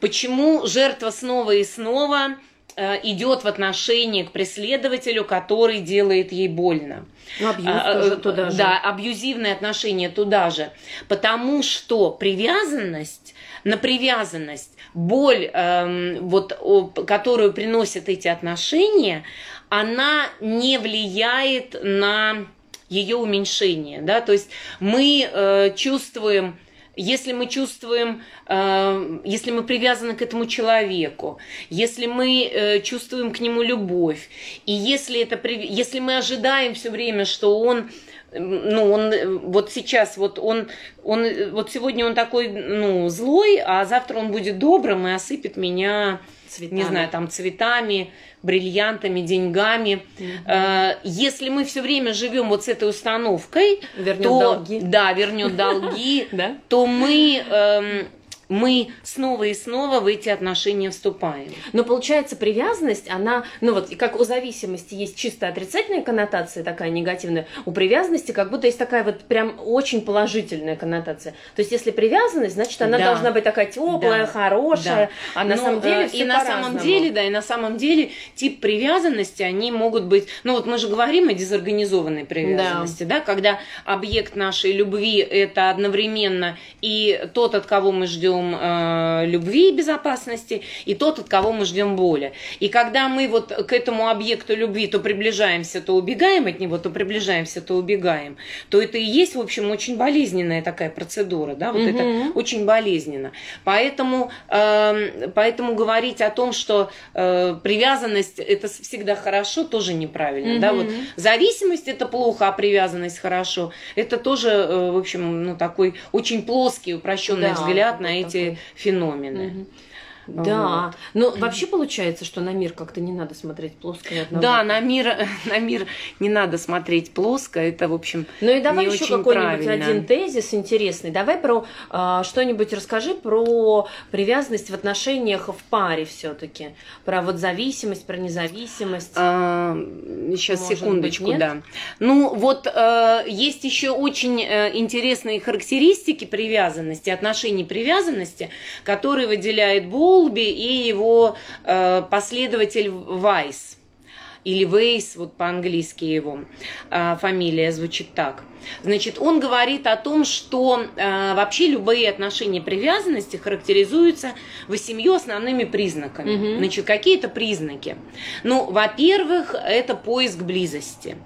Почему жертва снова и снова э, идет в отношении к преследователю, который делает ей больно. Ну, абьюз а, тоже туда же. Да, абьюзивные отношения туда же. Потому что привязанность на привязанность, боль, эм, вот, о, которую приносят эти отношения, она не влияет на ее уменьшение, да, то есть мы э, чувствуем если мы чувствуем, э, если мы привязаны к этому человеку, если мы э, чувствуем к нему любовь, и если, это, если мы ожидаем все время, что он ну, он вот сейчас, вот он, он, вот сегодня он такой, ну, злой, а завтра он будет добрым и осыпет меня, цветами. не знаю, там, цветами, бриллиантами, деньгами. Угу. Если мы все время живем вот с этой установкой, вернет то, долги. да, вернет долги, то мы эм, мы снова и снова в эти отношения вступаем. Но получается привязанность, она, ну вот как у зависимости есть чисто отрицательная коннотация, такая негативная, у привязанности как будто есть такая вот прям очень положительная коннотация. То есть если привязанность, значит она да. должна быть такая теплая, да. хорошая, да. а на Но, самом деле э, и на самом деле, да, и на самом деле тип привязанности они могут быть, ну вот мы же говорим о дезорганизованной привязанности, да, да когда объект нашей любви это одновременно и тот, от кого мы ждем ждем э, любви и безопасности, и тот, от кого мы ждем боли. И когда мы вот к этому объекту любви то приближаемся, то убегаем от него, то приближаемся, то убегаем, то это и есть, в общем, очень болезненная такая процедура, да, вот угу. это очень болезненно. Поэтому, э, поэтому говорить о том, что э, привязанность это всегда хорошо, тоже неправильно, угу. да, вот зависимость это плохо, а привязанность хорошо, это тоже, э, в общем, ну такой очень плоский упрощенный да, взгляд на эти эти феномены. Угу. Да, но вообще получается, что на мир как-то не надо смотреть плоско. Да, на мир, на мир не надо смотреть плоско, это, в общем, Ну и давай еще какой-нибудь один тезис интересный. Давай про э, что-нибудь расскажи про привязанность в отношениях в паре все-таки. Про вот зависимость, про независимость. А, сейчас, Может секундочку, быть, да. Ну вот э, есть еще очень э, интересные характеристики привязанности, отношений привязанности, которые выделяет Бол Колби и его э, последователь Вайс или Вейс, вот по-английски его э, фамилия звучит так. Значит, он говорит о том, что э, вообще любые отношения привязанности характеризуются восемью основными признаками. Угу. Значит, какие это признаки? Ну, во-первых, это поиск близости.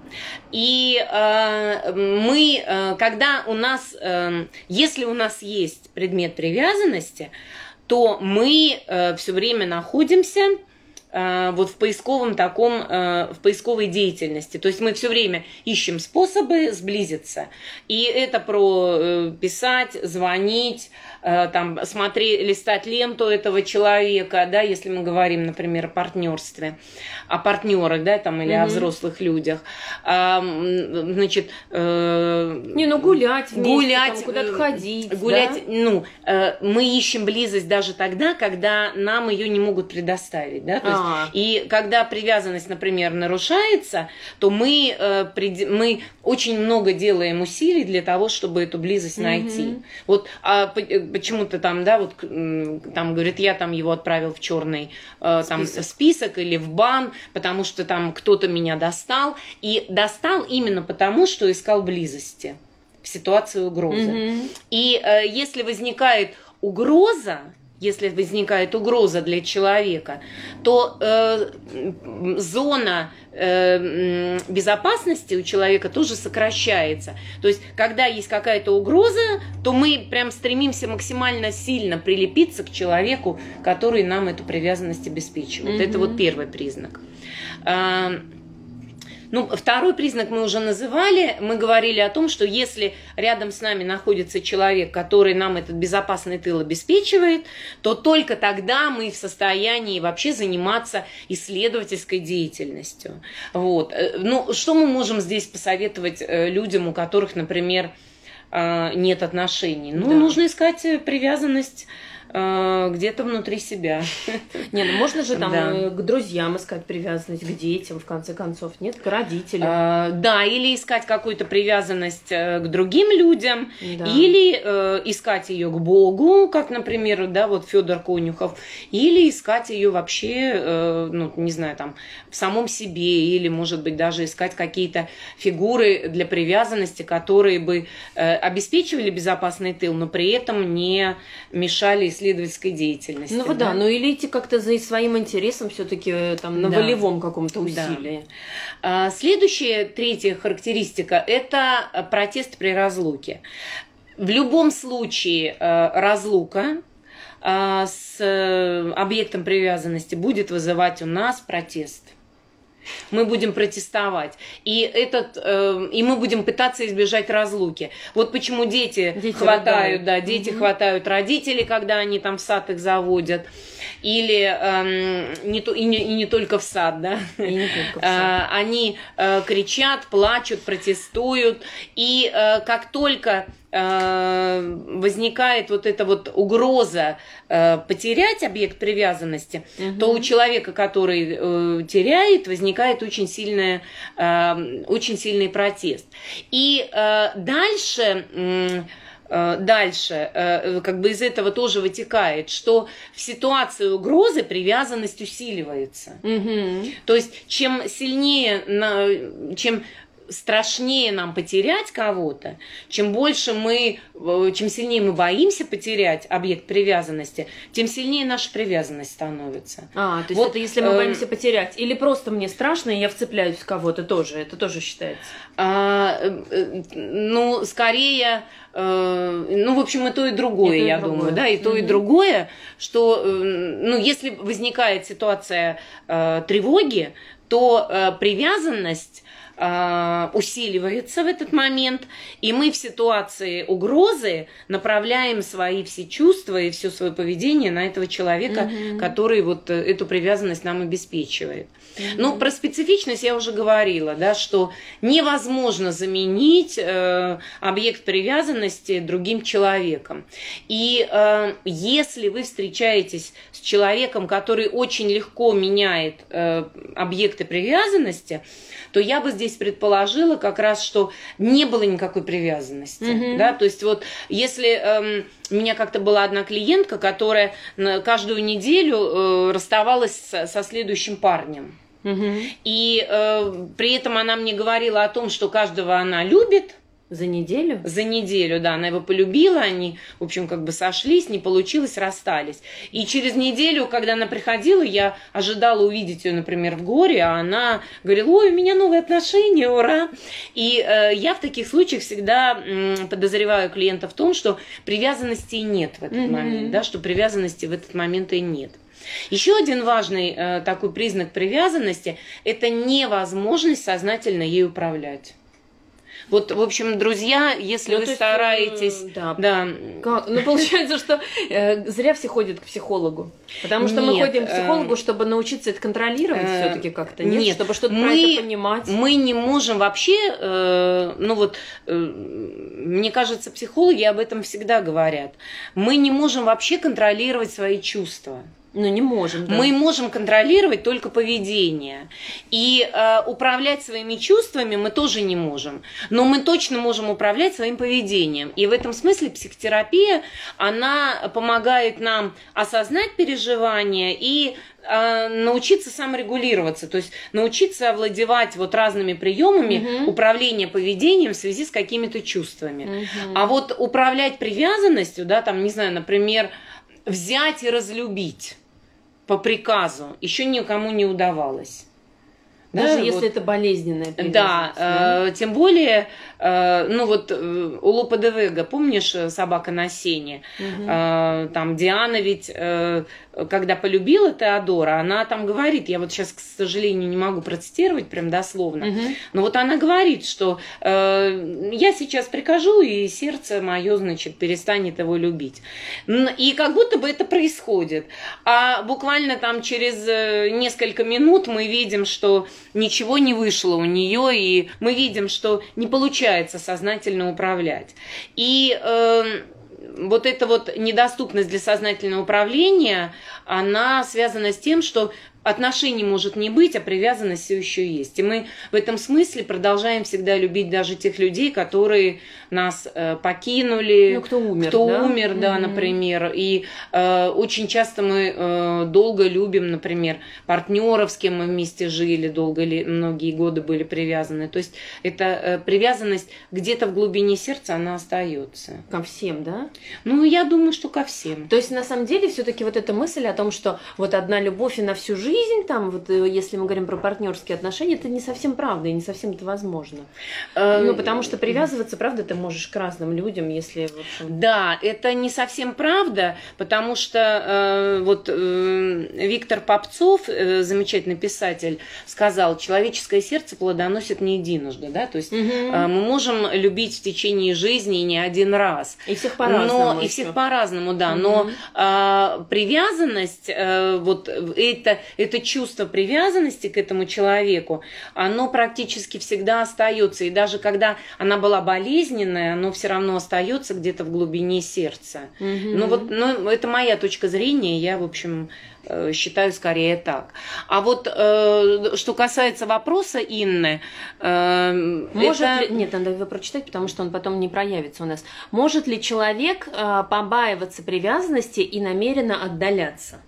И э, мы, э, когда у нас, э, если у нас есть предмет привязанности, то мы э, все время находимся э, вот в поисковом таком, э, в поисковой деятельности. То есть мы все время ищем способы сблизиться. И это про э, писать, звонить, там, смотреть, листать ленту этого человека, да, если мы говорим, например, о партнерстве, о партнерах, да, там, или угу. о взрослых людях. А, значит, э, не, ну гулять вместе, гулять, там, куда-то ходить, гулять, да? ну, э, мы ищем близость даже тогда, когда нам ее не могут предоставить, да, то есть А. И когда привязанность, например, нарушается, то мы, э, мы очень много делаем усилий для того, чтобы эту близость найти. Угу. Вот а почему-то там, да, вот там говорит, я там его отправил в черный э, там список. список или в бан, потому что там кто-то меня достал. И достал именно потому, что искал близости в ситуации угрозы. Угу. И э, если возникает угроза, если возникает угроза для человека, то э, зона э, безопасности у человека тоже сокращается. То есть, когда есть какая-то угроза, то мы прям стремимся максимально сильно прилепиться к человеку, который нам эту привязанность обеспечивает. Mm-hmm. Это вот первый признак. Ну, второй признак мы уже называли. Мы говорили о том, что если рядом с нами находится человек, который нам этот безопасный тыл обеспечивает, то только тогда мы в состоянии вообще заниматься исследовательской деятельностью. Вот. Э, ну, что мы можем здесь посоветовать э, людям, у которых, например, э, нет отношений? Ну, да. нужно искать привязанность где-то внутри себя. Не, ну можно же там да. Э, к друзьям искать привязанность, к детям, в конце концов, нет, к родителям. А, да, или искать какую-то привязанность к другим людям, да. или э, искать ее к Богу, как, например, да, вот Федор Конюхов, или искать ее вообще, э, ну, не знаю, там, в самом себе, или, может быть, даже искать какие-то фигуры для привязанности, которые бы э, обеспечивали безопасный тыл, но при этом не мешали исследовать исследовательской деятельности. Ну да, да ну или идти как-то за своим интересом все-таки э, там на да. волевом каком-то усилии. Да. А, следующая, третья характеристика – это протест при разлуке. В любом случае э, разлука э, с объектом привязанности будет вызывать у нас протест мы будем протестовать. И, этот, э, и мы будем пытаться избежать разлуки. Вот почему дети, дети хватают, рыдают. да, дети угу. хватают родителей, когда они там в сад их заводят. Или э, не, то, и, не, и не только в сад, да. И не только в сад. Э, они э, кричат, плачут, протестуют. И э, как только Э, возникает вот эта вот угроза э, потерять объект привязанности, угу. то у человека, который э, теряет, возникает очень, сильная, очень сильный протест. И дальше дальше, как бы из этого тоже вытекает, что в ситуации угрозы привязанность усиливается. Угу. То есть чем сильнее, чем страшнее нам потерять кого-то, чем больше мы, э, чем сильнее мы боимся потерять объект привязанности, тем сильнее наша привязанность становится. А, то есть вот, это если мы э, боимся потерять, или просто мне страшно, и я вцепляюсь в кого-то тоже, это тоже считается? А, э, ну, скорее, ну, в общем, и то, и другое, и то, и я другое. думаю, да, и то, mm-hmm. и другое, что, ну, если возникает ситуация тревоги, то привязанность а, усиливается в этот момент, и мы в ситуации угрозы направляем свои все чувства и все свое поведение на этого человека, угу. который вот э, эту привязанность нам обеспечивает. Угу. Ну, про специфичность я уже говорила, да, что невозможно заменить э, объект привязанности другим человеком. И э, если вы встречаетесь с человеком, который очень легко меняет э, объекты привязанности, то я бы здесь предположила как раз, что не было никакой привязанности. Mm-hmm. Да? То есть вот если эм, у меня как-то была одна клиентка, которая каждую неделю э, расставалась со, со следующим парнем. Угу. И э, при этом она мне говорила о том, что каждого она любит, за неделю? За неделю, да. Она его полюбила, они, в общем, как бы сошлись, не получилось, расстались. И через неделю, когда она приходила, я ожидала увидеть ее, например, в горе, а она говорила, ой, у меня новые отношения, ура! И э, я в таких случаях всегда э, подозреваю клиента в том, что привязанности нет в этот mm-hmm. момент, да, что привязанности в этот момент и нет. Еще один важный э, такой признак привязанности – это невозможность сознательно ей управлять. Вот, в общем, друзья, если ну, вы есть, стараетесь... Да. да. Как? Ну, получается, что э, зря все ходят к психологу. Потому что нет, мы ходим к э, психологу, чтобы научиться это контролировать э, все-таки как-то. Нет, нет, чтобы что-то мы, про это понимать. Мы не можем вообще, э, ну вот, э, мне кажется, психологи об этом всегда говорят. Мы не можем вообще контролировать свои чувства. Ну, не можем. Да. Мы можем контролировать только поведение. И э, управлять своими чувствами мы тоже не можем. Но мы точно можем управлять своим поведением. И в этом смысле психотерапия, она помогает нам осознать переживания и э, научиться саморегулироваться, то есть научиться овладевать вот разными приемами Мгм. управления поведением в связи с какими-то чувствами. Мгм. А вот управлять привязанностью, да, там, не знаю, например, взять и разлюбить по приказу еще никому не удавалось. Даже Да, если вот. это болезненная Да, привязанность, да? э, тем более, ну вот э, у Лопа де Вега, помнишь э, «Собака на сене»? Э, там Диана ведь, э, когда полюбила Теодора, она там говорит, я вот сейчас, к сожалению, не могу процитировать прям дословно, Мгм. но вот она говорит, что э, я сейчас прикажу, и сердце мое, значит, перестанет его любить. И как будто бы это происходит. А буквально там через э, несколько минут мы видим, что ничего не вышло у нее, и мы видим, что не получается сознательно управлять. И э, вот эта вот недоступность для сознательного управления, она связана с тем, что отношений может не быть, а привязанность все еще есть. И мы в этом смысле продолжаем всегда любить даже тех людей, которые нас э, покинули, Ну, кто умер, кто да? умер, да, Мгм. например. И э, очень часто мы э, долго любим, например, партнеров, с кем мы вместе жили, долго ли, многие годы были привязаны. То есть эта э, привязанность где-то в глубине сердца, она остается. Ко всем, да? Ну, я думаю, что ко всем. То есть, на самом деле, все-таки вот эта мысль о том, что вот одна любовь и на всю жизнь, там, вот э, если мы говорим про партнерские отношения, это не совсем правда и не совсем это возможно. Э, Ну, потому что привязываться, правда, ты можешь к разным людям, если, в общем... Да, это не совсем правда, потому что э, вот э, Виктор Попцов, э, замечательный писатель, сказал, человеческое сердце плодоносит не единожды, да, то есть Мгм. э, мы можем любить в течение жизни не один раз. И всех по-разному. Но и всех по-разному, да. Но Мгм. а, привязанность, э, вот это, это чувство привязанности к этому человеку, оно практически всегда остается. И даже когда она была болезненная, оно все равно остается где-то в глубине сердца. Мгм. Ну вот, ну, это моя точка зрения, я, в общем, э, считаю скорее так. А вот э, что касается вопроса Инны, э, Может это- ли... Нет, надо его прочитать, потому что он потом не проявится у нас. Может ли человек э, побаиваться привязанности и намеренно отдаляться?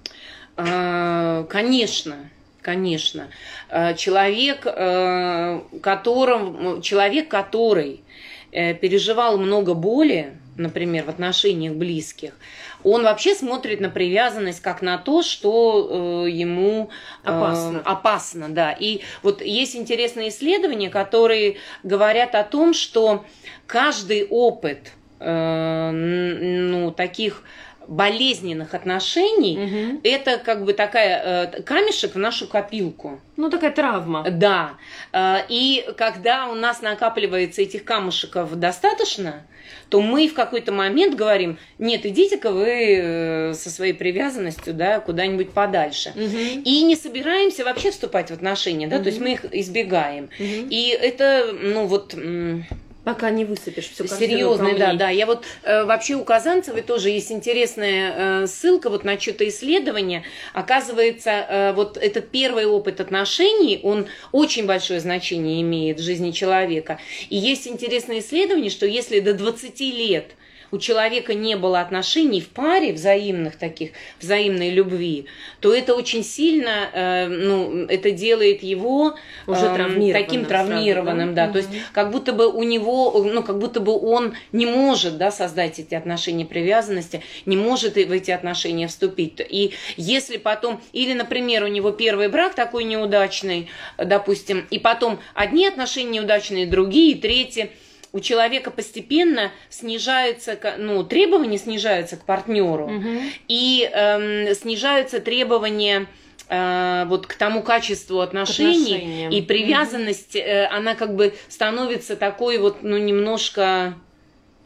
А, Конечно, конечно. А, Человек, э, которым, человек, который э, переживал много боли, например, в отношениях близких, он вообще смотрит на привязанность как на то, что э, ему э, Опасно. опасно, да. И вот есть интересные исследования, которые говорят о том, что каждый опыт э, ну, таких болезненных отношений Мгм. это как бы такая э, камешек в нашу копилку. Ну, такая травма. Да. Э, И когда у нас накапливается этих камушеков достаточно, то мы в какой-то момент говорим, нет, идите-ка вы э, со своей привязанностью да, куда-нибудь подальше. Мгм. И не собираемся вообще вступать в отношения, да, то есть мы их избегаем. Мгм. И это, ну вот, Пока не высыпешь все Серьезный, да, да. Я вот э, вообще у Казанцевой тоже есть интересная э, ссылка вот на что-то исследование. Оказывается, э, вот этот первый опыт отношений, он очень большое значение имеет в жизни человека. И есть интересное исследование, что если до 20 лет у человека не было отношений в паре взаимных таких, взаимной любви, то это очень сильно, э, ну, это делает его Уже эм, травмированным таким сразу, травмированным, да? да, то есть как будто бы у него, ну, как будто бы он не может, да, создать эти отношения привязанности, не может в эти отношения вступить. И если потом, или, например, у него первый брак такой неудачный, допустим, и потом одни отношения неудачные, другие, третьи, у человека постепенно снижается, ну, требования снижаются к партнеру, Мгм. и эм, снижаются требования э, вот к тому качеству отношений, и привязанность, э, она как бы становится такой вот, ну, немножко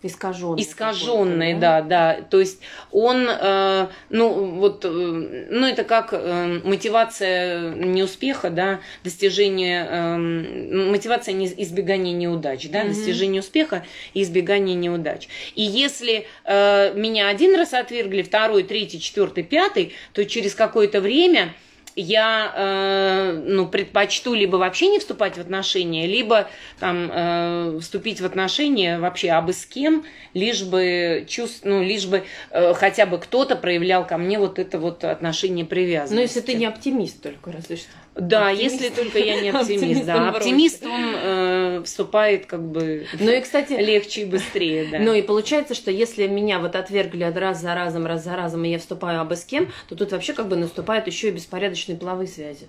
Искаженный. Искаженный, да? да, да. То есть он, э, ну вот, э, ну это как э, мотивация неуспеха, да, достижение, э, мотивация не, избегания неудач, да, mm-hmm. достижение успеха и избегание неудач. И если э, меня один раз отвергли, второй, третий, четвертый, пятый, то через какое-то время я э, ну, предпочту либо вообще не вступать в отношения, либо там, э, вступить в отношения вообще абы с кем, лишь бы, чувств, ну, лишь бы э, хотя бы кто-то проявлял ко мне вот это вот отношение привязанности. Ну, если ты не оптимист только, разве что. Да, оптимист. если только я не оптимист, оптимист да. Оптимист, он э, вступает как бы ну и, кстати, легче и быстрее, да. Ну и получается, что если меня вот отвергли раз за разом, раз за разом, и я вступаю абы с кем, то тут вообще как бы наступает еще и беспорядочные половые связи.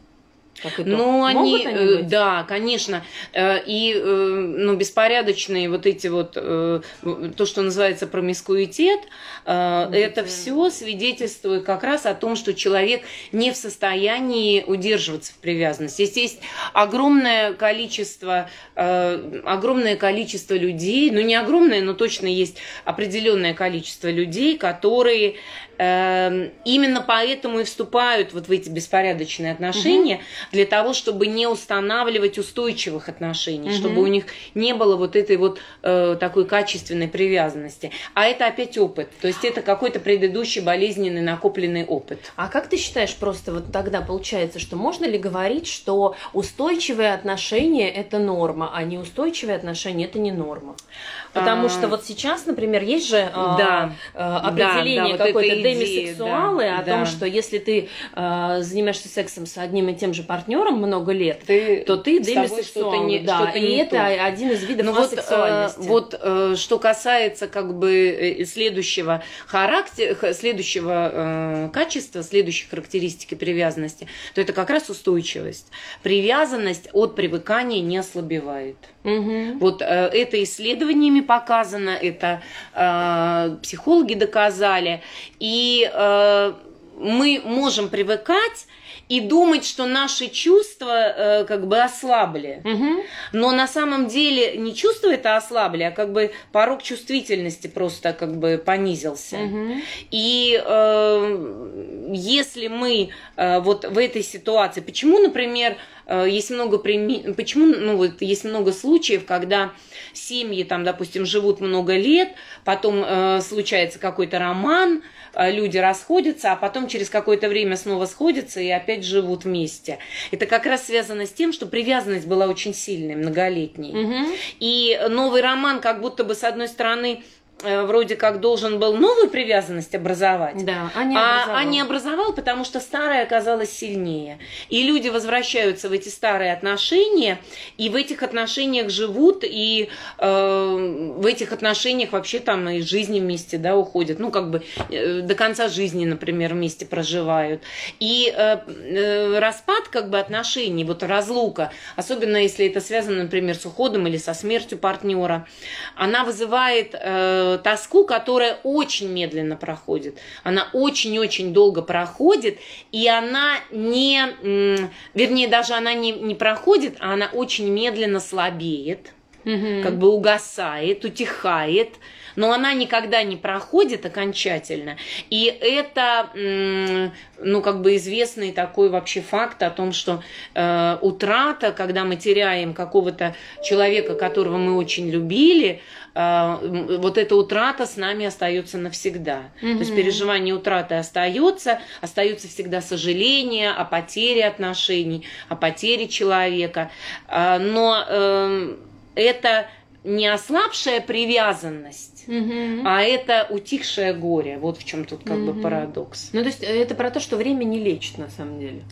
Как ну, они, они э, да, конечно. Э, и э, ну, беспорядочные вот эти вот, то, что называется промискуитет, mm-hmm. это все свидетельствует как раз о том, что человек не в состоянии удерживаться в привязанности. Здесь есть огромное количество, огромное количество людей, ну не огромное, но точно есть определенное количество людей, которые Эм, именно поэтому и вступают вот в эти беспорядочные отношения. Для того, чтобы не устанавливать устойчивых отношений, угу. чтобы у них не было вот этой вот э, такой качественной привязанности. А это опять опыт, то есть это какой-то предыдущий болезненный накопленный опыт. А как ты считаешь, просто вот тогда получается, что можно ли говорить, что устойчивые отношения это норма, а неустойчивые отношения это не норма? Потому а... что вот сейчас, например, есть же а, да. а, определение да, да, какой-то вот демисексуалы да, о да. том, что если ты а, занимаешься сексом с одним и тем же партнером много лет, ты, то ты демисексуал. Не, да, и это то. один из видов ну, асексуальности. Вот, вот э, что касается как бы э, следующего характера, следующего э, качества, следующей характеристики привязанности, то это как раз устойчивость. Привязанность от привыкания не ослабевает. Угу. Вот э, это исследованиями показано, это э, психологи доказали. И э, мы можем привыкать и думать, что наши чувства э, как бы ослабли. Угу. Но на самом деле не чувства это ослабли, а как бы порог чувствительности просто как бы понизился. Угу. И э, если мы э, вот в этой ситуации, почему, например, Э, есть много прими... почему, ну вот есть много случаев, когда семьи там, допустим, живут много лет, потом э, случается какой-то роман, э, люди расходятся, а потом через какое-то время снова сходятся и опять живут вместе. Это как раз связано с тем, что привязанность была очень сильной, многолетней. Угу. И новый роман как будто бы с одной стороны вроде как должен был новую привязанность образовать, да, а, не образовал. а, а не образовал, потому что старая оказалась сильнее. И люди возвращаются в эти старые отношения, и в этих отношениях живут, и э, в этих отношениях вообще там и жизни вместе да, уходят. Ну, как бы э, до конца жизни, например, вместе проживают. И э, э, распад как бы отношений, вот разлука, особенно если это связано, например, с уходом или со смертью партнера, она вызывает... Э, тоску, которая очень медленно проходит. Она очень-очень долго проходит, и она не, вернее, даже она не, не проходит, а она очень медленно слабеет, угу. как бы угасает, утихает но она никогда не проходит окончательно. И это, ну, как бы известный такой вообще факт о том, что э, утрата, когда мы теряем какого-то человека, которого мы очень любили, э, вот эта утрата с нами остается навсегда. Mm-hmm. То есть переживание утраты остается, остается всегда сожаление о потере отношений, о потере человека. Э, но э, это не ослабшая привязанность, угу. а это утихшее горе. Вот в чем тут как угу. бы парадокс. Ну, то есть это про то, что время не лечит на самом деле.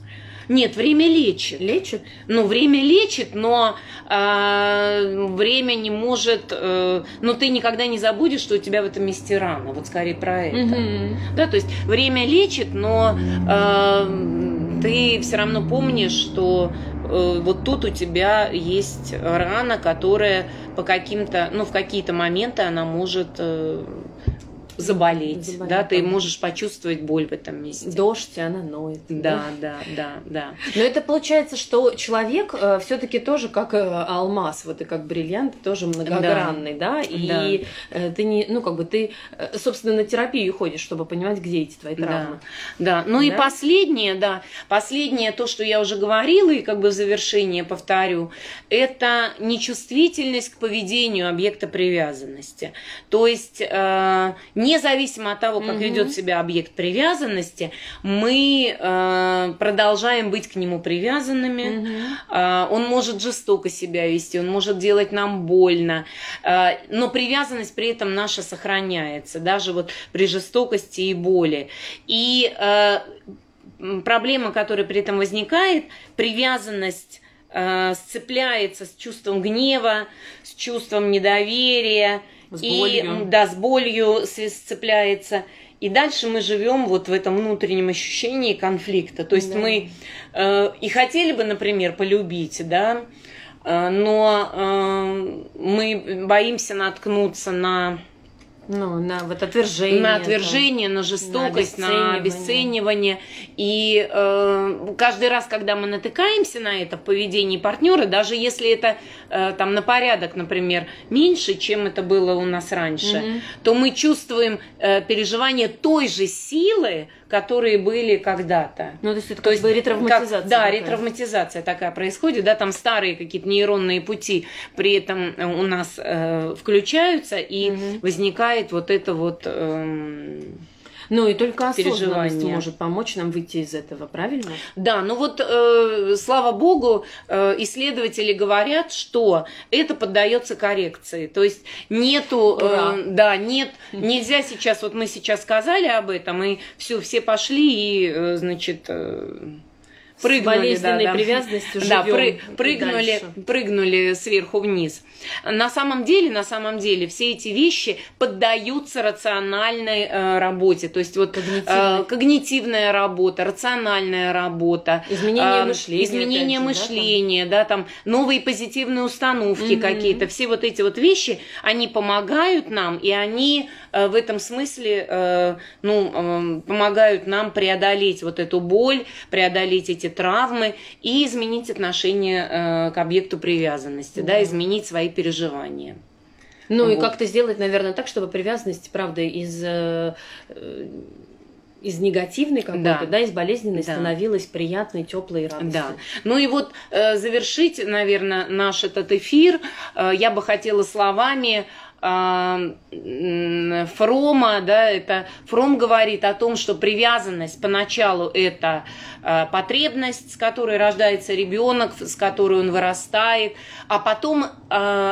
Нет, время лечит. Лечит? Ну, время лечит, но э, время не может... Э, ну, ты никогда не забудешь, что у тебя в этом месте рана. Вот скорее про это. Угу. Да, то есть время лечит, но э, ты все равно помнишь, что Э, вот тут у тебя есть рана, которая по каким-то, ну, в какие-то моменты она может э, заболеть, Заболеть, да, ты да. можешь почувствовать боль в этом месте. Дождь, она ноет. Да, да, да, да. Но это получается, что человек все-таки тоже как э, алмаз, вот и как бриллиант, тоже многогранный, да, и э, ты не, ну как бы ты, э, собственно, на терапию ходишь, чтобы понимать, где эти твои травмы. Да, да. Ну и Да? последнее, да, последнее, то, что я уже говорила, и как бы в завершение повторю, это нечувствительность к поведению объекта привязанности. То есть, э, независимо от того, как Мгм. ведет себя объект привязанности, мы э, продолжаем быть к нему привязанными. Мгм. А, Он может жестоко себя вести, он может делать нам больно, а, но привязанность при этом наша сохраняется, даже вот при жестокости и боли. И м, проблема, которая при этом возникает, привязанность а, сцепляется с чувством гнева, с чувством недоверия, С и болью. да, с болью сцепляется. И дальше мы живем вот в этом внутреннем ощущении конфликта. То есть Да. мы э, и хотели бы, например, полюбить, да, э, но э, мы боимся наткнуться на, Ну, на вот отвержение. на там. отвержение, на жестокость, на обесценивание. обесценивание. И э, каждый раз, когда мы натыкаемся на это в поведении партнера, даже если это э, там на порядок, например, меньше, чем это было у нас раньше, Мгм. то мы чувствуем э, переживание той же силы, которые были когда-то. Ну, то есть это То как есть бы ретравматизация. как- да, такая. ретравматизация такая происходит, да, там старые какие-то нейронные пути при этом э, у нас э, включаются и Мгм. возникает вот это вот эм, Ну, и только осознанность может помочь нам выйти из этого, правильно? Да, ну вот, э, слава богу, э, исследователи говорят, что это поддается коррекции. То есть нету, э, да, нет, нельзя сейчас, вот мы сейчас сказали об этом, и все, все пошли и, э, значит, э, С прыгнули, болезненной да, да. привязанностью Да, живём пры- прыгнули, дальше. прыгнули сверху вниз. На самом деле, на самом деле, все эти вещи поддаются рациональной э, работе. То есть вот Когнитивной. э, когнитивная работа, рациональная работа, Изменение э, мышления. изменение же, да, там? мышления, да, там новые позитивные установки Мгм. какие-то, все вот эти вот вещи, они помогают нам, и они э, в этом смысле, э, ну, э, помогают нам преодолеть вот эту боль, преодолеть эти травмы и изменить отношение э, к объекту привязанности, да, Да. изменить свои переживания. Ну и Вот. как-то сделать, наверное, так, чтобы привязанность, правда, из, э, э, из негативной какой-то, Да. да. из болезненной Да. становилась приятной, теплой и радостной. Да. Ну и вот э, завершить, наверное, наш этот эфир э, я бы хотела словами Фрома, да, это Фром говорит о том, что привязанность поначалу это э, потребность, с которой рождается ребенок, с которой он вырастает, а потом э,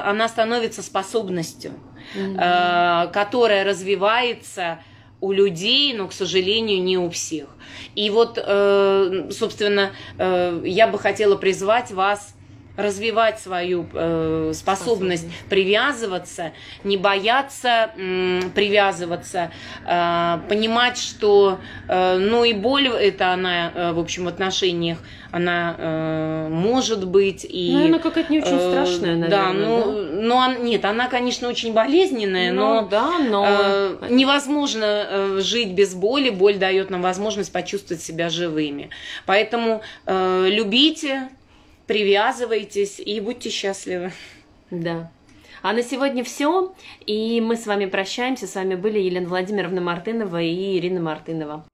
она становится способностью, э, которая развивается у людей, но, к сожалению, не у всех. И вот, э, собственно, э, я бы хотела призвать вас развивать свою э, способность Способность. привязываться, не бояться м, привязываться, э, понимать, что, э, ну и боль это она, э, в общем, в отношениях, она э, может быть и Ну, она какая-то не очень Э, страшная, наверное. Да, ну, но он- нет, она, конечно, очень болезненная, Ну, но да, но... э, невозможно э, жить без боли. Боль дает нам возможность почувствовать себя живыми. Поэтому э, любите, привязывайтесь и будьте счастливы. Да. А на сегодня все. И мы с вами прощаемся. С вами были Елена Владимировна Мартынова и Ирина Мартынова.